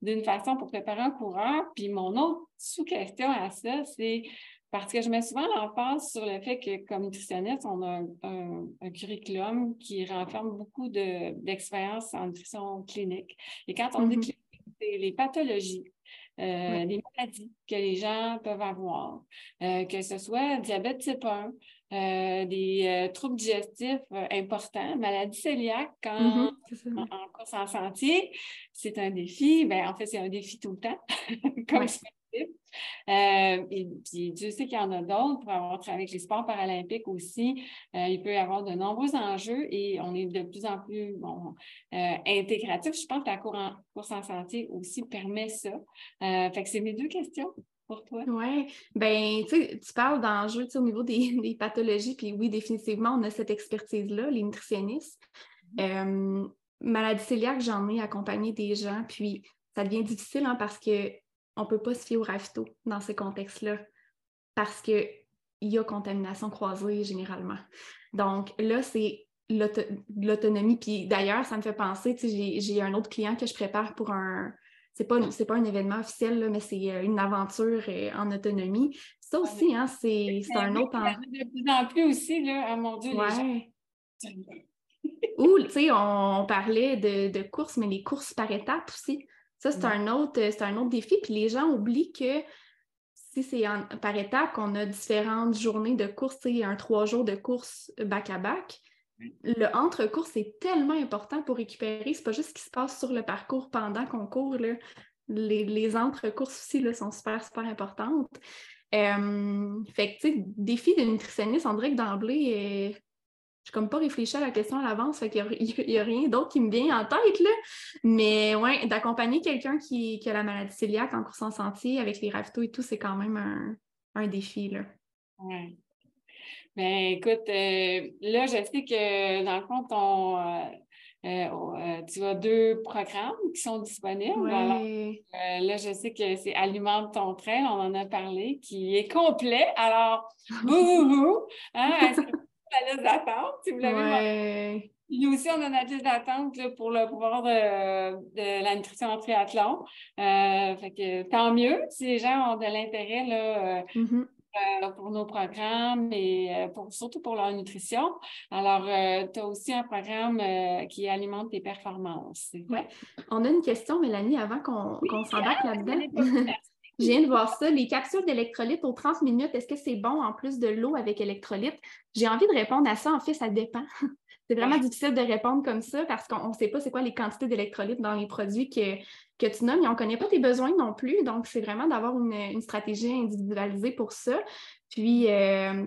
d'une façon pour préparer un coureur. Puis mon autre sous-question à ça, c'est parce que je mets souvent l'emphase sur le fait que, comme nutritionniste, on a un, curriculum qui renferme beaucoup d'expériences en nutrition clinique. Et quand on dit mm-hmm. clinique, c'est les pathologies. euh, les maladies que les gens peuvent avoir, euh, que ce soit diabète type 1, euh, des troubles digestifs importants, maladie cœliaque quand, mm-hmm, en, course en sentier, c'est un défi. Ben, en fait, c'est un défi tout le temps, comme euh, et puis, Dieu sait qu'il y en a d'autres pour avoir travaillé avec les sports paralympiques aussi. Euh, il peut y avoir de nombreux enjeux et on est de plus en plus bon, euh, intégratif. Je pense que la course en santé aussi permet ça. fait que c'est mes deux questions. Pour toi.
Oui, ben tu parles d'enjeux au niveau des, pathologies, puis oui, définitivement, on a cette expertise-là, les nutritionnistes. Mm-hmm. maladie cœliaque, j'en ai accompagné des gens, puis ça devient difficile hein, parce que on ne peut pas se fier au ravito dans ces contextes-là parce qu'il y a contamination croisée généralement. Donc là, c'est l'autonomie. Puis d'ailleurs, ça me fait penser, j'ai un autre client que je prépare pour un. C'est pas, pas un événement officiel, mais c'est euh, une aventure euh, en autonomie. Ça aussi, hein, c'est un autre.
De plus en plus aussi, là, à mon Dieu, ouais.
Ou, tu sais, on, parlait de, de courses, mais les courses par étapes aussi. Ça, c'est un, autre, un autre défi. Puis les gens oublient que si c'est par étape qu'on a différentes journées de course, un trois jours de course back-à-back, le entre-course est tellement important pour récupérer. C'est pas juste ce qui se passe sur le parcours pendant qu'on court. Les, les entre-courses aussi là, sont super, super importantes. Euh, fait que, tu sais, défi de nutritionniste, on dirait que d'emblée, je comme pas réfléchi à la question à l'avance, fait qu'il n'y a, rien d'autre qui me vient en tête, là. Mais ouais, d'accompagner quelqu'un qui, a la maladie cœliaque en course en sentier avec les ravitaux et tout, c'est quand même un, défi, là.
Oui. Ben, écoute, euh, là, je sais que dans le fond, ton, euh, euh, tu as deux programmes qui sont disponibles. là, je sais que c'est Alimente ton train, on en a parlé, qui est complet. Alors, bouh, hein, la liste d'attente, si vous l'avez Nous aussi, on a notre liste d'attente pour le pouvoir de, la nutrition en triathlon. Euh, fait que, tant mieux si les gens ont de l'intérêt euh, mm-hmm. euh, pour nos programmes et pour, surtout pour leur nutrition. Alors, tu as aussi un programme qui alimente tes performances.
Oui. On a une question, Mélanie, avant qu'on s'embarque là-dedans. Je viens de voir ça. Les capsules d'électrolytes aux 30 minutes, est-ce que c'est bon en plus de l'eau avec électrolytes? J'ai envie de répondre à ça. En fait, ça dépend. c'est vraiment difficile de répondre comme ça parce qu'on ne sait pas c'est quoi les quantités d'électrolytes dans les produits que, que tu nommes et on ne connaît pas tes besoins non plus. Donc, c'est vraiment d'avoir une, stratégie individualisée pour ça. Puis, euh,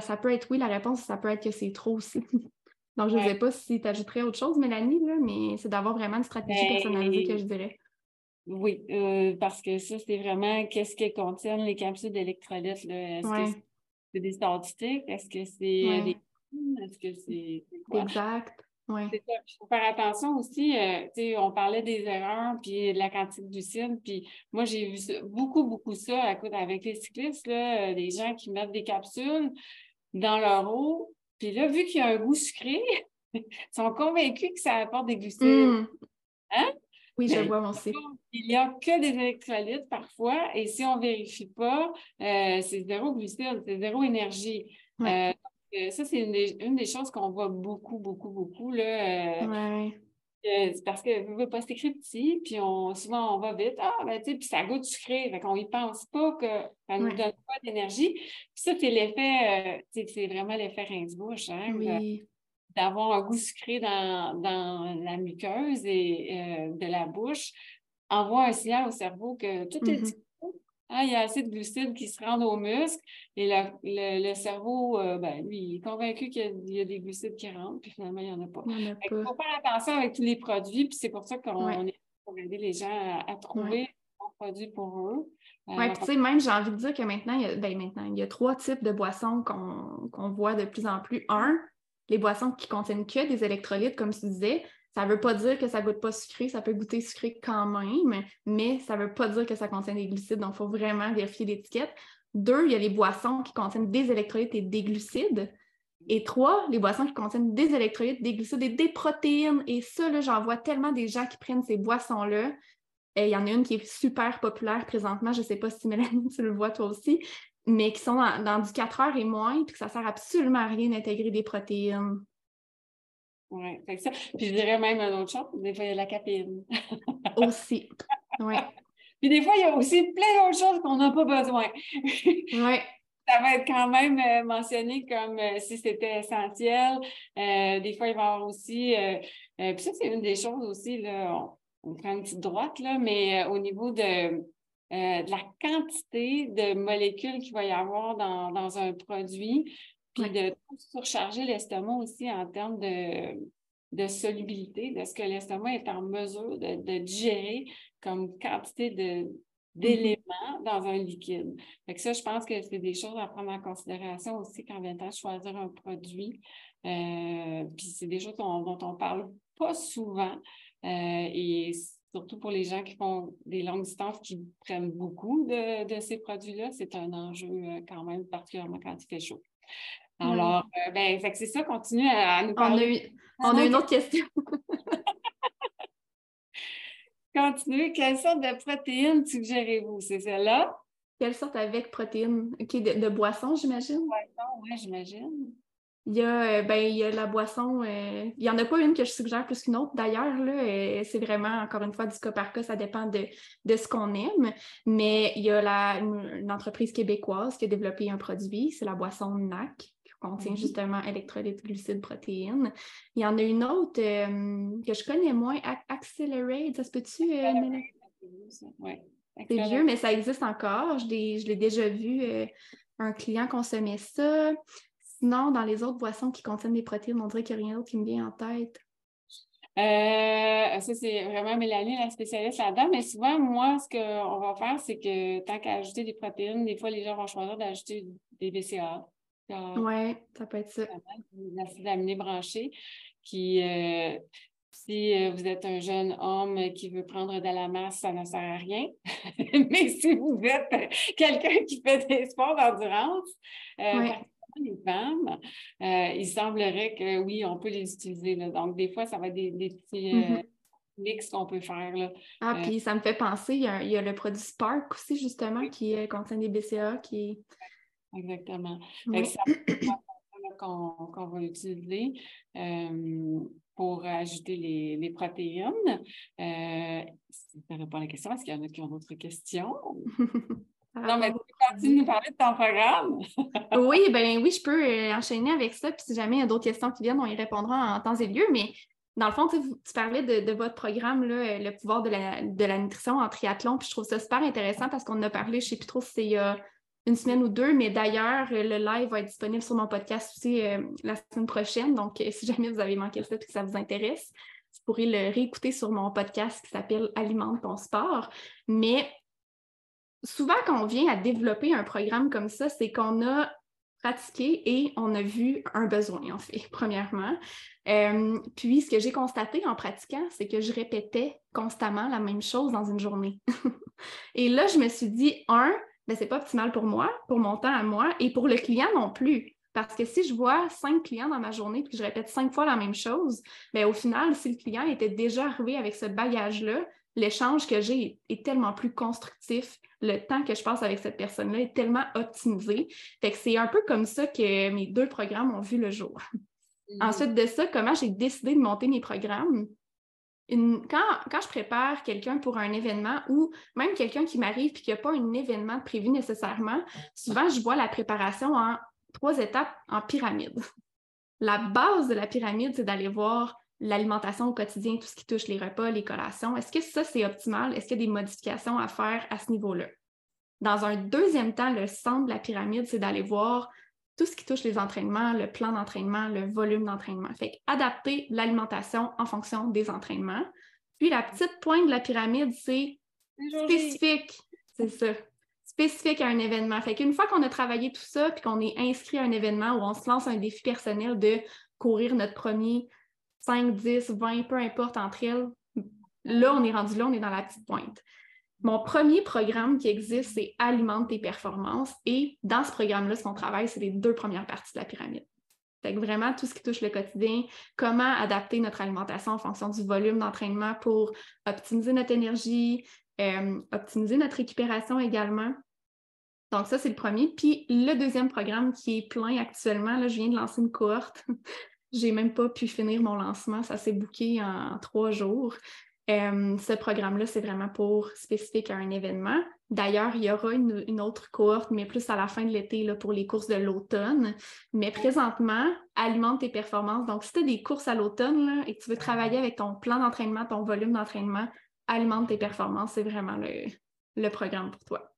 ça, peut être oui, la réponse, ça peut être que c'est trop aussi. Donc, je ne sais pas si tu ajouterais autre chose, Mélanie, mais c'est d'avoir vraiment une stratégie ben, personnalisée que je dirais.
Oui, euh, parce que ça, c'est vraiment qu'est-ce qu'elles contiennent les capsules d'électrolytes. Est-ce que c'est des statistiques? Est-ce que c'est euh, des Est-ce que c'est
Exact. Oui.
Il faut faire attention aussi. Euh, on parlait des erreurs puis de la quantité de glucides. Puis moi, j'ai vu beaucoup, beaucoup ça écoute, avec les cyclistes, là, des gens qui mettent des capsules dans leur eau. Puis là, vu qu'il y a un goût sucré, ils sont convaincus que ça apporte des glucides. Mmh. Hein?
Oui, je vois aussi.
Il n'y a que des électrolytes parfois, et si on ne vérifie pas, euh, c'est zéro glucide, c'est zéro énergie. Euh, euh, ça, c'est une, des choses qu'on voit beaucoup, beaucoup, beaucoup. Là, c'est parce que ne pas s'écrire petit, puis on, souvent on va vite, ah, ben, tu sais, puis ça goûte sucré, fait qu'on n'y pense pas que ça ne nous donne pas d'énergie. Puis ça, c'est l'effet, c'est vraiment l'effet rince-bouche. Hein, oui d'avoir un goût sucré dans, la muqueuse et euh, de la bouche envoie un signal au cerveau que tout est hein, il y a assez de glucides qui se rendent aux muscles et le, cerveau, euh, ben, lui, il est convaincu qu'il y, a des glucides qui rentrent, puis finalement, il n'y en a pas. Il faut faire attention avec tous les produits, puis c'est pour ça qu'on est pour aider les gens à, trouver un bon produit pour eux.
Euh, oui, tu sais, même j'ai envie de dire que maintenant, il y a, ben, maintenant, il y a trois types de boissons qu'on voit de plus en plus. Un, les boissons qui contiennent que des électrolytes, comme tu disais, ça ne veut pas dire que ça ne goûte pas sucré, ça peut goûter sucré quand même, mais ça ne veut pas dire que ça contient des glucides, donc il faut vraiment vérifier l'étiquette. Deux, il y a les boissons qui contiennent des électrolytes et des glucides. Et trois, les boissons qui contiennent des électrolytes, des glucides et des protéines. Et ça, j'en vois tellement des gens qui prennent ces boissons-là. Il y en a une qui est super populaire présentement. Je ne sais pas si Mélanie, tu le vois toi aussi mais qui sont dans, du 4 heures et moins, puis que ça sert absolument à rien d'intégrer des protéines.
Oui, c'est ça. Puis je dirais même un autre chose, des fois, il y a la caféine.
Aussi, oui.
Puis des fois, il y a aussi plein d'autres choses qu'on n'a pas besoin.
oui.
Ça va être quand même euh, mentionné comme euh, si c'était essentiel. Euh, des fois, il va y avoir aussi. puis ça, c'est une des choses aussi, là, on, prend une petite droite, là, mais au niveau de, la quantité de molécules qu'il va y avoir dans, un produit, puis de surcharger l'estomac aussi en termes de, de solubilité, de ce que l'estomac est en mesure de, de digérer comme quantité de, d'éléments dans un liquide. Fait ça, je pense que c'est des choses à prendre en considération aussi quand vient le temps de choisir un produit. Euh, puis c'est des choses dont, on ne parle pas souvent. Euh, et surtout pour les gens qui font des longues distances, qui prennent beaucoup de, ces produits-là, c'est un enjeu euh, quand même, particulièrement quand il fait chaud. Alors, ben, c'est ça, continue à, nous parler.
On a, on a une autre question.
Continuez. Quelle sorte de protéines suggérez-vous? C'est celle-là?
Quelle sorte avec protéines? de, boisson, j'imagine?
Boisson, oui, j'imagine.
Il y, a, euh, ben, il y a la boisson, euh, il n'y en a pas une que je suggère plus qu'une autre d'ailleurs. Euh, c'est vraiment, encore une fois, du cas par cas, ça dépend de, ce qu'on aime. Mais il y a la, une, entreprise québécoise qui a développé un produit, c'est la boisson NAC, contient mhm. justement électrolytes, glucides, protéines. Il y en a une autre euh, que je connais moins, Accelerate, ça se peut-tu, euh. C'est vieux, mais ça existe encore. Je l'ai déjà vu, euh, un client consommer ça. Sinon, dans les autres boissons qui contiennent des protéines, on dirait qu'il n'y a rien d'autre qui me vient en tête.
ça, c'est vraiment Mélanie, la spécialiste là-dedans. Mais souvent, moi, ce qu'on va faire, c'est que tant qu'à ajouter des protéines, des fois, les gens vont choisir d'ajouter des BCA.
Oui, ça peut être ça.
L'acide aminé branché qui, euh, si euh, vous êtes un jeune homme qui veut prendre de la masse, ça ne sert à rien. Mais si vous êtes quelqu'un qui fait des sports d'endurance, euh, les femmes, il semblerait que oui, on peut les utiliser. Donc, des fois, ça va être des, petits. Mm-hmm. mix qu'on peut faire. Là.
Ah, puis ça me fait penser, il y, a, le produit Spark aussi, justement, qui contient des BCA, qui
Exactement. C'est qu'on va utiliser euh, pour ajouter les, protéines. Euh, ça répond à la question. Est-ce qu'il y en a qui ont d'autres questions? non, mais tu continues de nous parler de ton programme.
oui, ben oui, je peux euh, enchaîner avec ça. Puis si jamais il y a d'autres questions qui viennent, on y répondra en temps et lieu. Mais dans le fond, tu, parlais de, votre programme, là, le pouvoir de la, de la, nutrition en triathlon. Puis je trouve ça super intéressant parce qu'on a parlé, je ne sais plus trop si c'est il y a une semaine ou deux, mais d'ailleurs, le live va être disponible sur mon podcast aussi euh, la semaine prochaine. Donc, euh, si jamais vous avez manqué ça et que ça vous intéresse, vous pourrez le réécouter sur mon podcast qui s'appelle Alimente ton sport. Mais souvent, quand on vient à développer un programme comme ça, c'est qu'on a pratiqué et on a vu un besoin, en fait, premièrement. Euh, puis, ce que j'ai constaté en pratiquant, c'est que je répétais constamment la même chose dans une journée. et là, je me suis dit, un, ben, c'est pas optimal pour moi, pour mon temps à moi et pour le client non plus. Parce que si je vois cinq clients dans ma journée et que je répète cinq fois la même chose, bien, au final, si le client était déjà arrivé avec ce bagage-là, l'échange que j'ai est tellement plus constructif. Le temps que je passe avec cette personne-là est tellement optimisé. Fait que c'est un peu comme ça que mes deux programmes ont vu le jour. Mm-hmm. Ensuite de ça, comment j'ai décidé de monter mes programmes? quand, je prépare quelqu'un pour un événement ou même quelqu'un qui m'arrive et qui n'a pas un événement prévu nécessairement, souvent je vois la préparation en trois étapes en pyramide. La base de la pyramide, c'est d'aller voir l'alimentation au quotidien, tout ce qui touche les repas, les collations. Est-ce que ça, c'est optimal? Est-ce qu'il y a des modifications à faire à ce niveau-là? Dans un deuxième temps, le centre de la pyramide, c'est d'aller voir tout ce qui touche les entraînements, le plan d'entraînement, le volume d'entraînement. Fait adapter l'alimentation en fonction des entraînements. Puis la petite pointe de la pyramide, c'est spécifique. C'est ça. Spécifique à un événement. Fait qu'une fois qu'on a travaillé tout ça, puis qu'on est inscrit à un événement où on se lance un défi personnel de courir notre premier 5, 10, 20, peu importe entre elles, là, on est rendu là, on est dans la petite pointe. Mon premier programme qui existe, c'est Alimente tes performances. Et dans ce programme-là, ce qu'on travaille, c'est les deux premières parties de la pyramide. Fait vraiment, tout ce qui touche le quotidien, comment adapter notre alimentation en fonction du volume d'entraînement pour optimiser notre énergie, euh, optimiser notre récupération également. Donc, ça, c'est le premier. Puis le deuxième programme qui est plein actuellement, là, je viens de lancer une cohorte. J'ai même pas pu finir mon lancement. Ça s'est booké en trois jours. Euh, ce programme-là, c'est vraiment pour spécifique à un événement. D'ailleurs, il y aura une, autre cohorte, mais plus à la fin de l'été pour les courses de l'automne. Mais présentement, alimente tes performances. Donc, si tu as des courses à l'automne et que tu veux travailler avec ton plan d'entraînement, ton volume d'entraînement, alimente tes performances. C'est vraiment le, programme pour toi.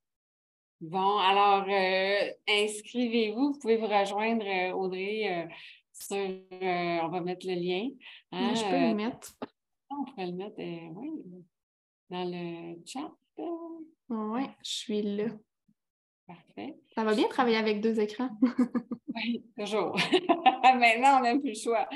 Bon, alors, euh, inscrivez-vous. Vous pouvez vous rejoindre, euh, Sur, on va mettre le lien.
Hein, je peux le mettre.
On pourrait le mettre oui, dans le chat.
Oui, je suis là.
Parfait.
Ça va bien travailler avec deux écrans?
oui, toujours. Maintenant, on n'a plus le choix.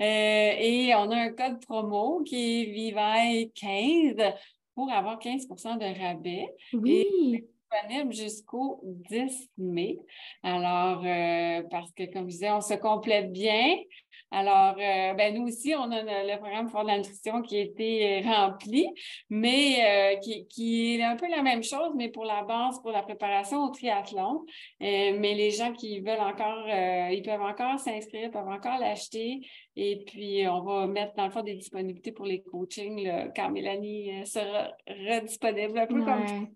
Euh, et on a un code promo qui est Vivaille 15 pour avoir 15% de rabais.
Oui
disponible jusqu'au 10 mai. Alors, euh, parce que, comme je disais, on se complète bien. Alors, euh, ben, nous aussi, on a le programme pour la nutrition qui a été rempli, mais euh, qui, est un peu la même chose, mais pour la base, pour la préparation au triathlon. mais les gens qui veulent encore, ils peuvent encore s'inscrire, peuvent encore l'acheter. Et puis, on va mettre dans le fond des disponibilités pour les coachings quand Mélanie sera redisponible, un peu comme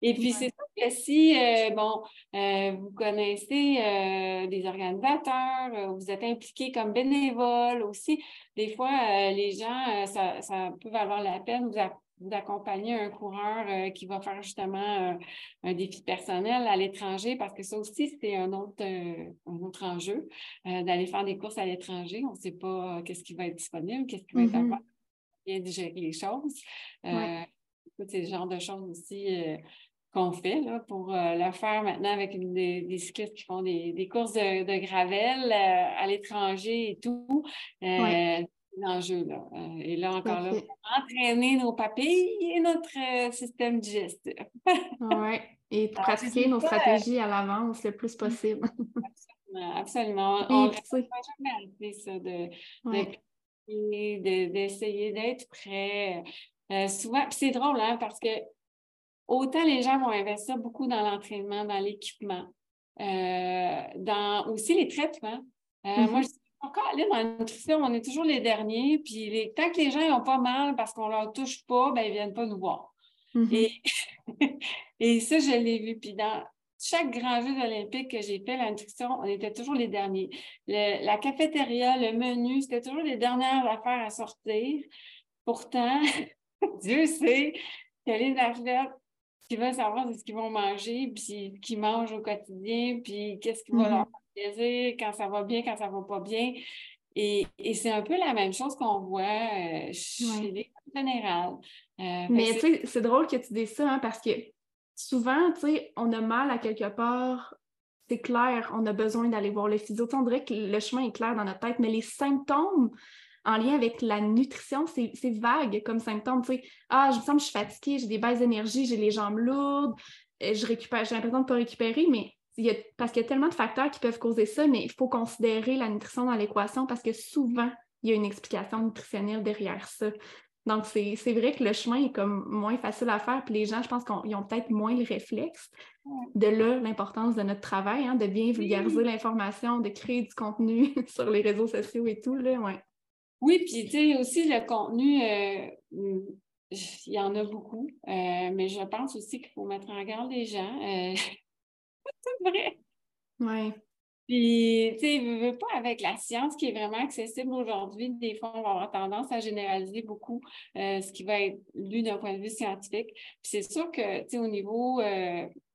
et puis, c'est ça que si, euh, bon, euh, vous connaissez euh, des organisateurs, vous êtes impliqués comme bénévole aussi, des fois, les gens, ça, ça, peut valoir la peine vous, accompagner un coureur qui va faire justement un défi personnel à l'étranger, parce que ça aussi, c'est un autre, un autre enjeu, d'aller faire des courses à l'étranger. On ne sait pas qu'est-ce qui va être disponible, qu'est-ce qui va être mm-hmm. bien digérer les choses. C'est le genre de choses aussi qu'on fait là, pour euh, le faire maintenant avec des, des, cyclistes qui font des, courses de, de gravel euh, à l'étranger et tout. Euh, L'enjeu, là. Euh, et là, encore là, entraîner nos papilles et notre système digestif.
oui, et pratiquer nos stratégies à l'avance le plus possible.
Absolument. On ne jamais arrêter ça, de, d'essayer d'être prêt. souvent, c'est drôle, hein, parce que autant les gens vont investir beaucoup dans l'entraînement, dans l'équipement, euh, dans aussi les traitements. Euh, mm-hmm. Moi, je dis encore aller dans la nutrition, on est toujours les derniers, puis les, tant que les gens n'ont pas mal parce qu'on ne leur touche pas, ben, ils ne viennent pas nous voir. Mm-hmm. et, ça, je l'ai vu. Puis dans chaque grand jeu olympique que j'ai fait, la nutrition, on était toujours les derniers. la cafétéria, le menu, c'était toujours les dernières affaires à sortir. Pourtant, Dieu sait que les athlètes qui veulent savoir ce qu'ils vont manger, puis ce qu'ils mangent au quotidien, puis qu'est-ce qui va leur mm-hmm. faire plaisir, quand ça va bien, quand ça va pas bien. Et, c'est un peu la même chose qu'on voit euh, chez les générales.
Euh, Mais tu sais, c'est drôle que tu dises ça, hein, parce que souvent, tu sais, on a mal à quelque part, c'est clair, on a besoin d'aller voir le physio. On dirait que le chemin est clair dans notre tête, mais les symptômes en lien avec la nutrition, c'est vague comme symptôme. Tu sais, ah, je me sens que je suis fatiguée, j'ai des basses énergies, j'ai les jambes lourdes, euh, je récupère, j'ai l'impression de ne pas récupérer, mais il y a, parce qu'il y a tellement de facteurs qui peuvent causer ça, mais il faut considérer la nutrition dans l'équation parce que souvent, il y a une explication nutritionnelle derrière ça. Donc, c'est vrai que le chemin est comme moins facile à faire, puis les gens, je pense qu'ils ont peut-être moins le réflexe. De là, l'importance de notre travail, hein, de bien vulgariser l'information, de créer du contenu sur les réseaux sociaux et tout. Là, ouais.
Oui, puis tu sais, aussi le contenu, euh, il y en a beaucoup, euh, mais je pense aussi qu'il faut mettre en garde les gens. Euh, c'est vrai.
Oui.
Puis, tu sais, veux, pas avec la science qui est vraiment accessible aujourd'hui, des fois, on va avoir tendance à généraliser beaucoup ce qui va être lu d'un point de vue scientifique. Puis c'est sûr que, tu sais, au niveau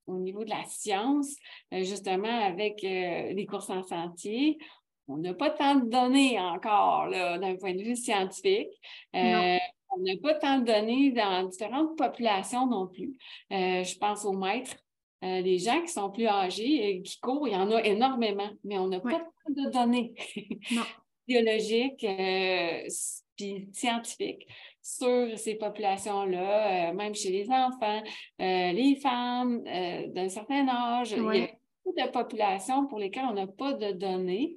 au niveau de la science, justement, avec les courses en sentier, on n'a pas tant de données encore d'un point de vue scientifique. Euh, on n'a pas tant de données dans différentes populations non plus. Euh, je pense aux maîtres. Euh, les gens qui sont plus âgés et qui courent, il y en a énormément, mais on n'a pas tant de données biologiques et scientifiques sur ces populations-là, même chez les enfants, les femmes d'un certain âge. Il y a beaucoup de populations pour lesquelles on n'a pas de données.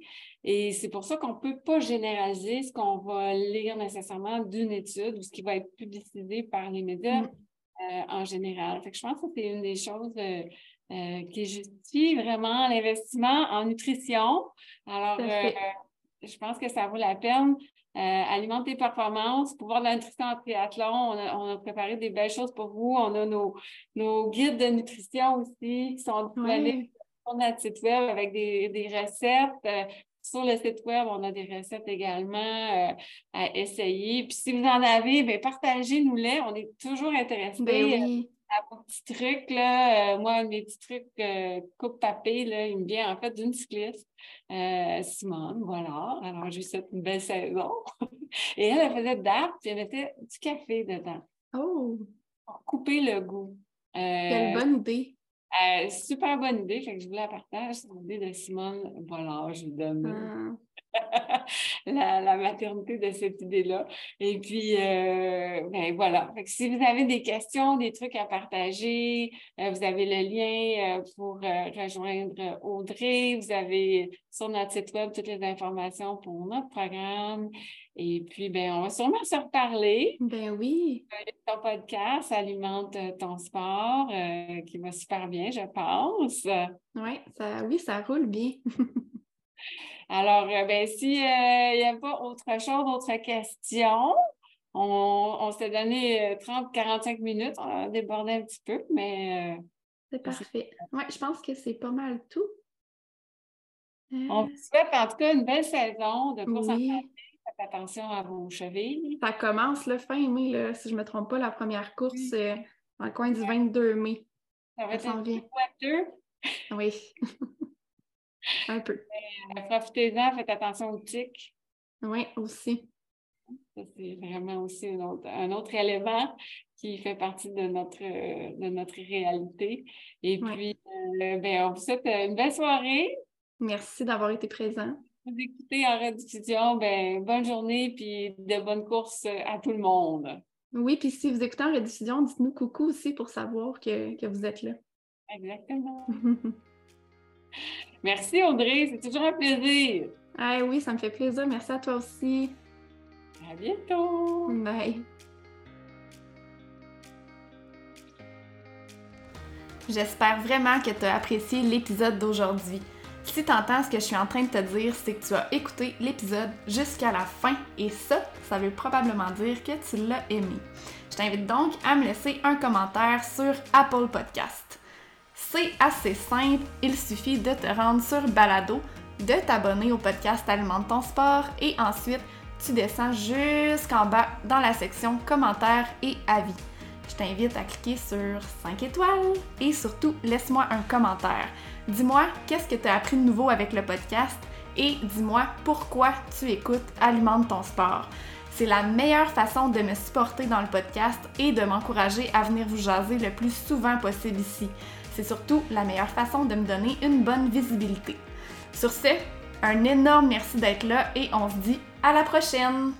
Et c'est pour ça qu'on ne peut pas généraliser ce qu'on va lire nécessairement d'une étude ou ce qui va être publicisé par les médias mm. euh, en général. je pense que c'est une des choses euh, euh, qui justifie vraiment l'investissement en nutrition. Alors, je pense que ça vaut la peine Alimente tes performances, pouvoir de la nutrition en triathlon. On a, préparé des belles choses pour vous. On a nos, nos guides de nutrition aussi qui sont disponibles sur notre site web avec des, des recettes. Sur le site web, on a des recettes également euh, à essayer. Puis si vous en avez, bien, partagez-nous-les. On est toujours intéressés
ben euh,
à vos petits trucs. Là. Euh, moi, mes petits trucs coupe papé, là, il me vient en fait d'une cycliste, Simone, voilà. Alors, j'ai cette une belle saison. Et elle, elle faisait d'arbre, puis elle mettait du café dedans.
Oh!
Pour couper le goût.
Quelle bonne idée!
Euh, super bonne idée, que je voulais la partager. C'est l'idée de Simone. Voilà, je lui donne ah. La, maternité de cette idée-là. Et puis, euh, ben voilà. Fait que si vous avez des questions, des trucs à partager, euh, vous avez le lien pour rejoindre Audrey. Vous avez sur notre site web toutes les informations pour notre programme. Et puis, ben, on va sûrement se reparler.
Ben oui.
Ton podcast alimente ton sport, euh, qui va super bien, je pense.
Ouais, ça, oui, ça roule bien.
Alors, euh, ben, s'il euh, n'y a pas autre chose, d'autres questions, on, on s'est donné 30-45 minutes. On a débordé un petit peu, mais.
c'est parfait. Oui, je pense que c'est pas mal tout.
On vous souhaite en tout cas une belle saison de course oui. Faites attention à vos chevilles.
Ça commence le fin mai, si je ne me trompe pas, la première course euh, dans le coin du 22 mai.
Ça va être un peu
Oui. un peu.
Profitez-en, faites attention aux tics.
Oui, aussi.
c'est vraiment aussi un autre, un autre, élément qui fait partie de notre, de notre réalité. Et puis, euh, ben, on vous souhaite une belle soirée.
Merci d'avoir été présent
vous écoutez en rediffusion, ben, bonne journée puis de bonnes courses à tout le monde.
Oui, puis si vous écoutez en rediffusion, dites-nous coucou aussi pour savoir que, vous êtes là.
Exactement. Merci Audrey, c'est toujours un plaisir.
Ah oui, ça me fait plaisir. Merci à toi aussi.
À bientôt.
Bye. J'espère vraiment que tu as apprécié l'épisode d'aujourd'hui. Si tu entends ce que je suis en train de te dire, c'est que tu as écouté l'épisode jusqu'à la fin et ça, ça veut probablement dire que tu l'as aimé. Je t'invite donc à me laisser un commentaire sur Apple Podcast. C'est assez simple, il suffit de te rendre sur Balado, de t'abonner au podcast Alimente ton sport et ensuite tu descends jusqu'en bas dans la section commentaires et avis. Je t'invite à cliquer sur 5 étoiles et surtout laisse-moi un commentaire. Dis-moi qu'est-ce que tu as appris de nouveau avec le podcast et dis-moi pourquoi tu écoutes Alimente ton sport. C'est la meilleure façon de me supporter dans le podcast et de m'encourager à venir vous jaser le plus souvent possible ici. C'est surtout la meilleure façon de me donner une bonne visibilité. Sur ce, un énorme merci d'être là et on se dit à la prochaine!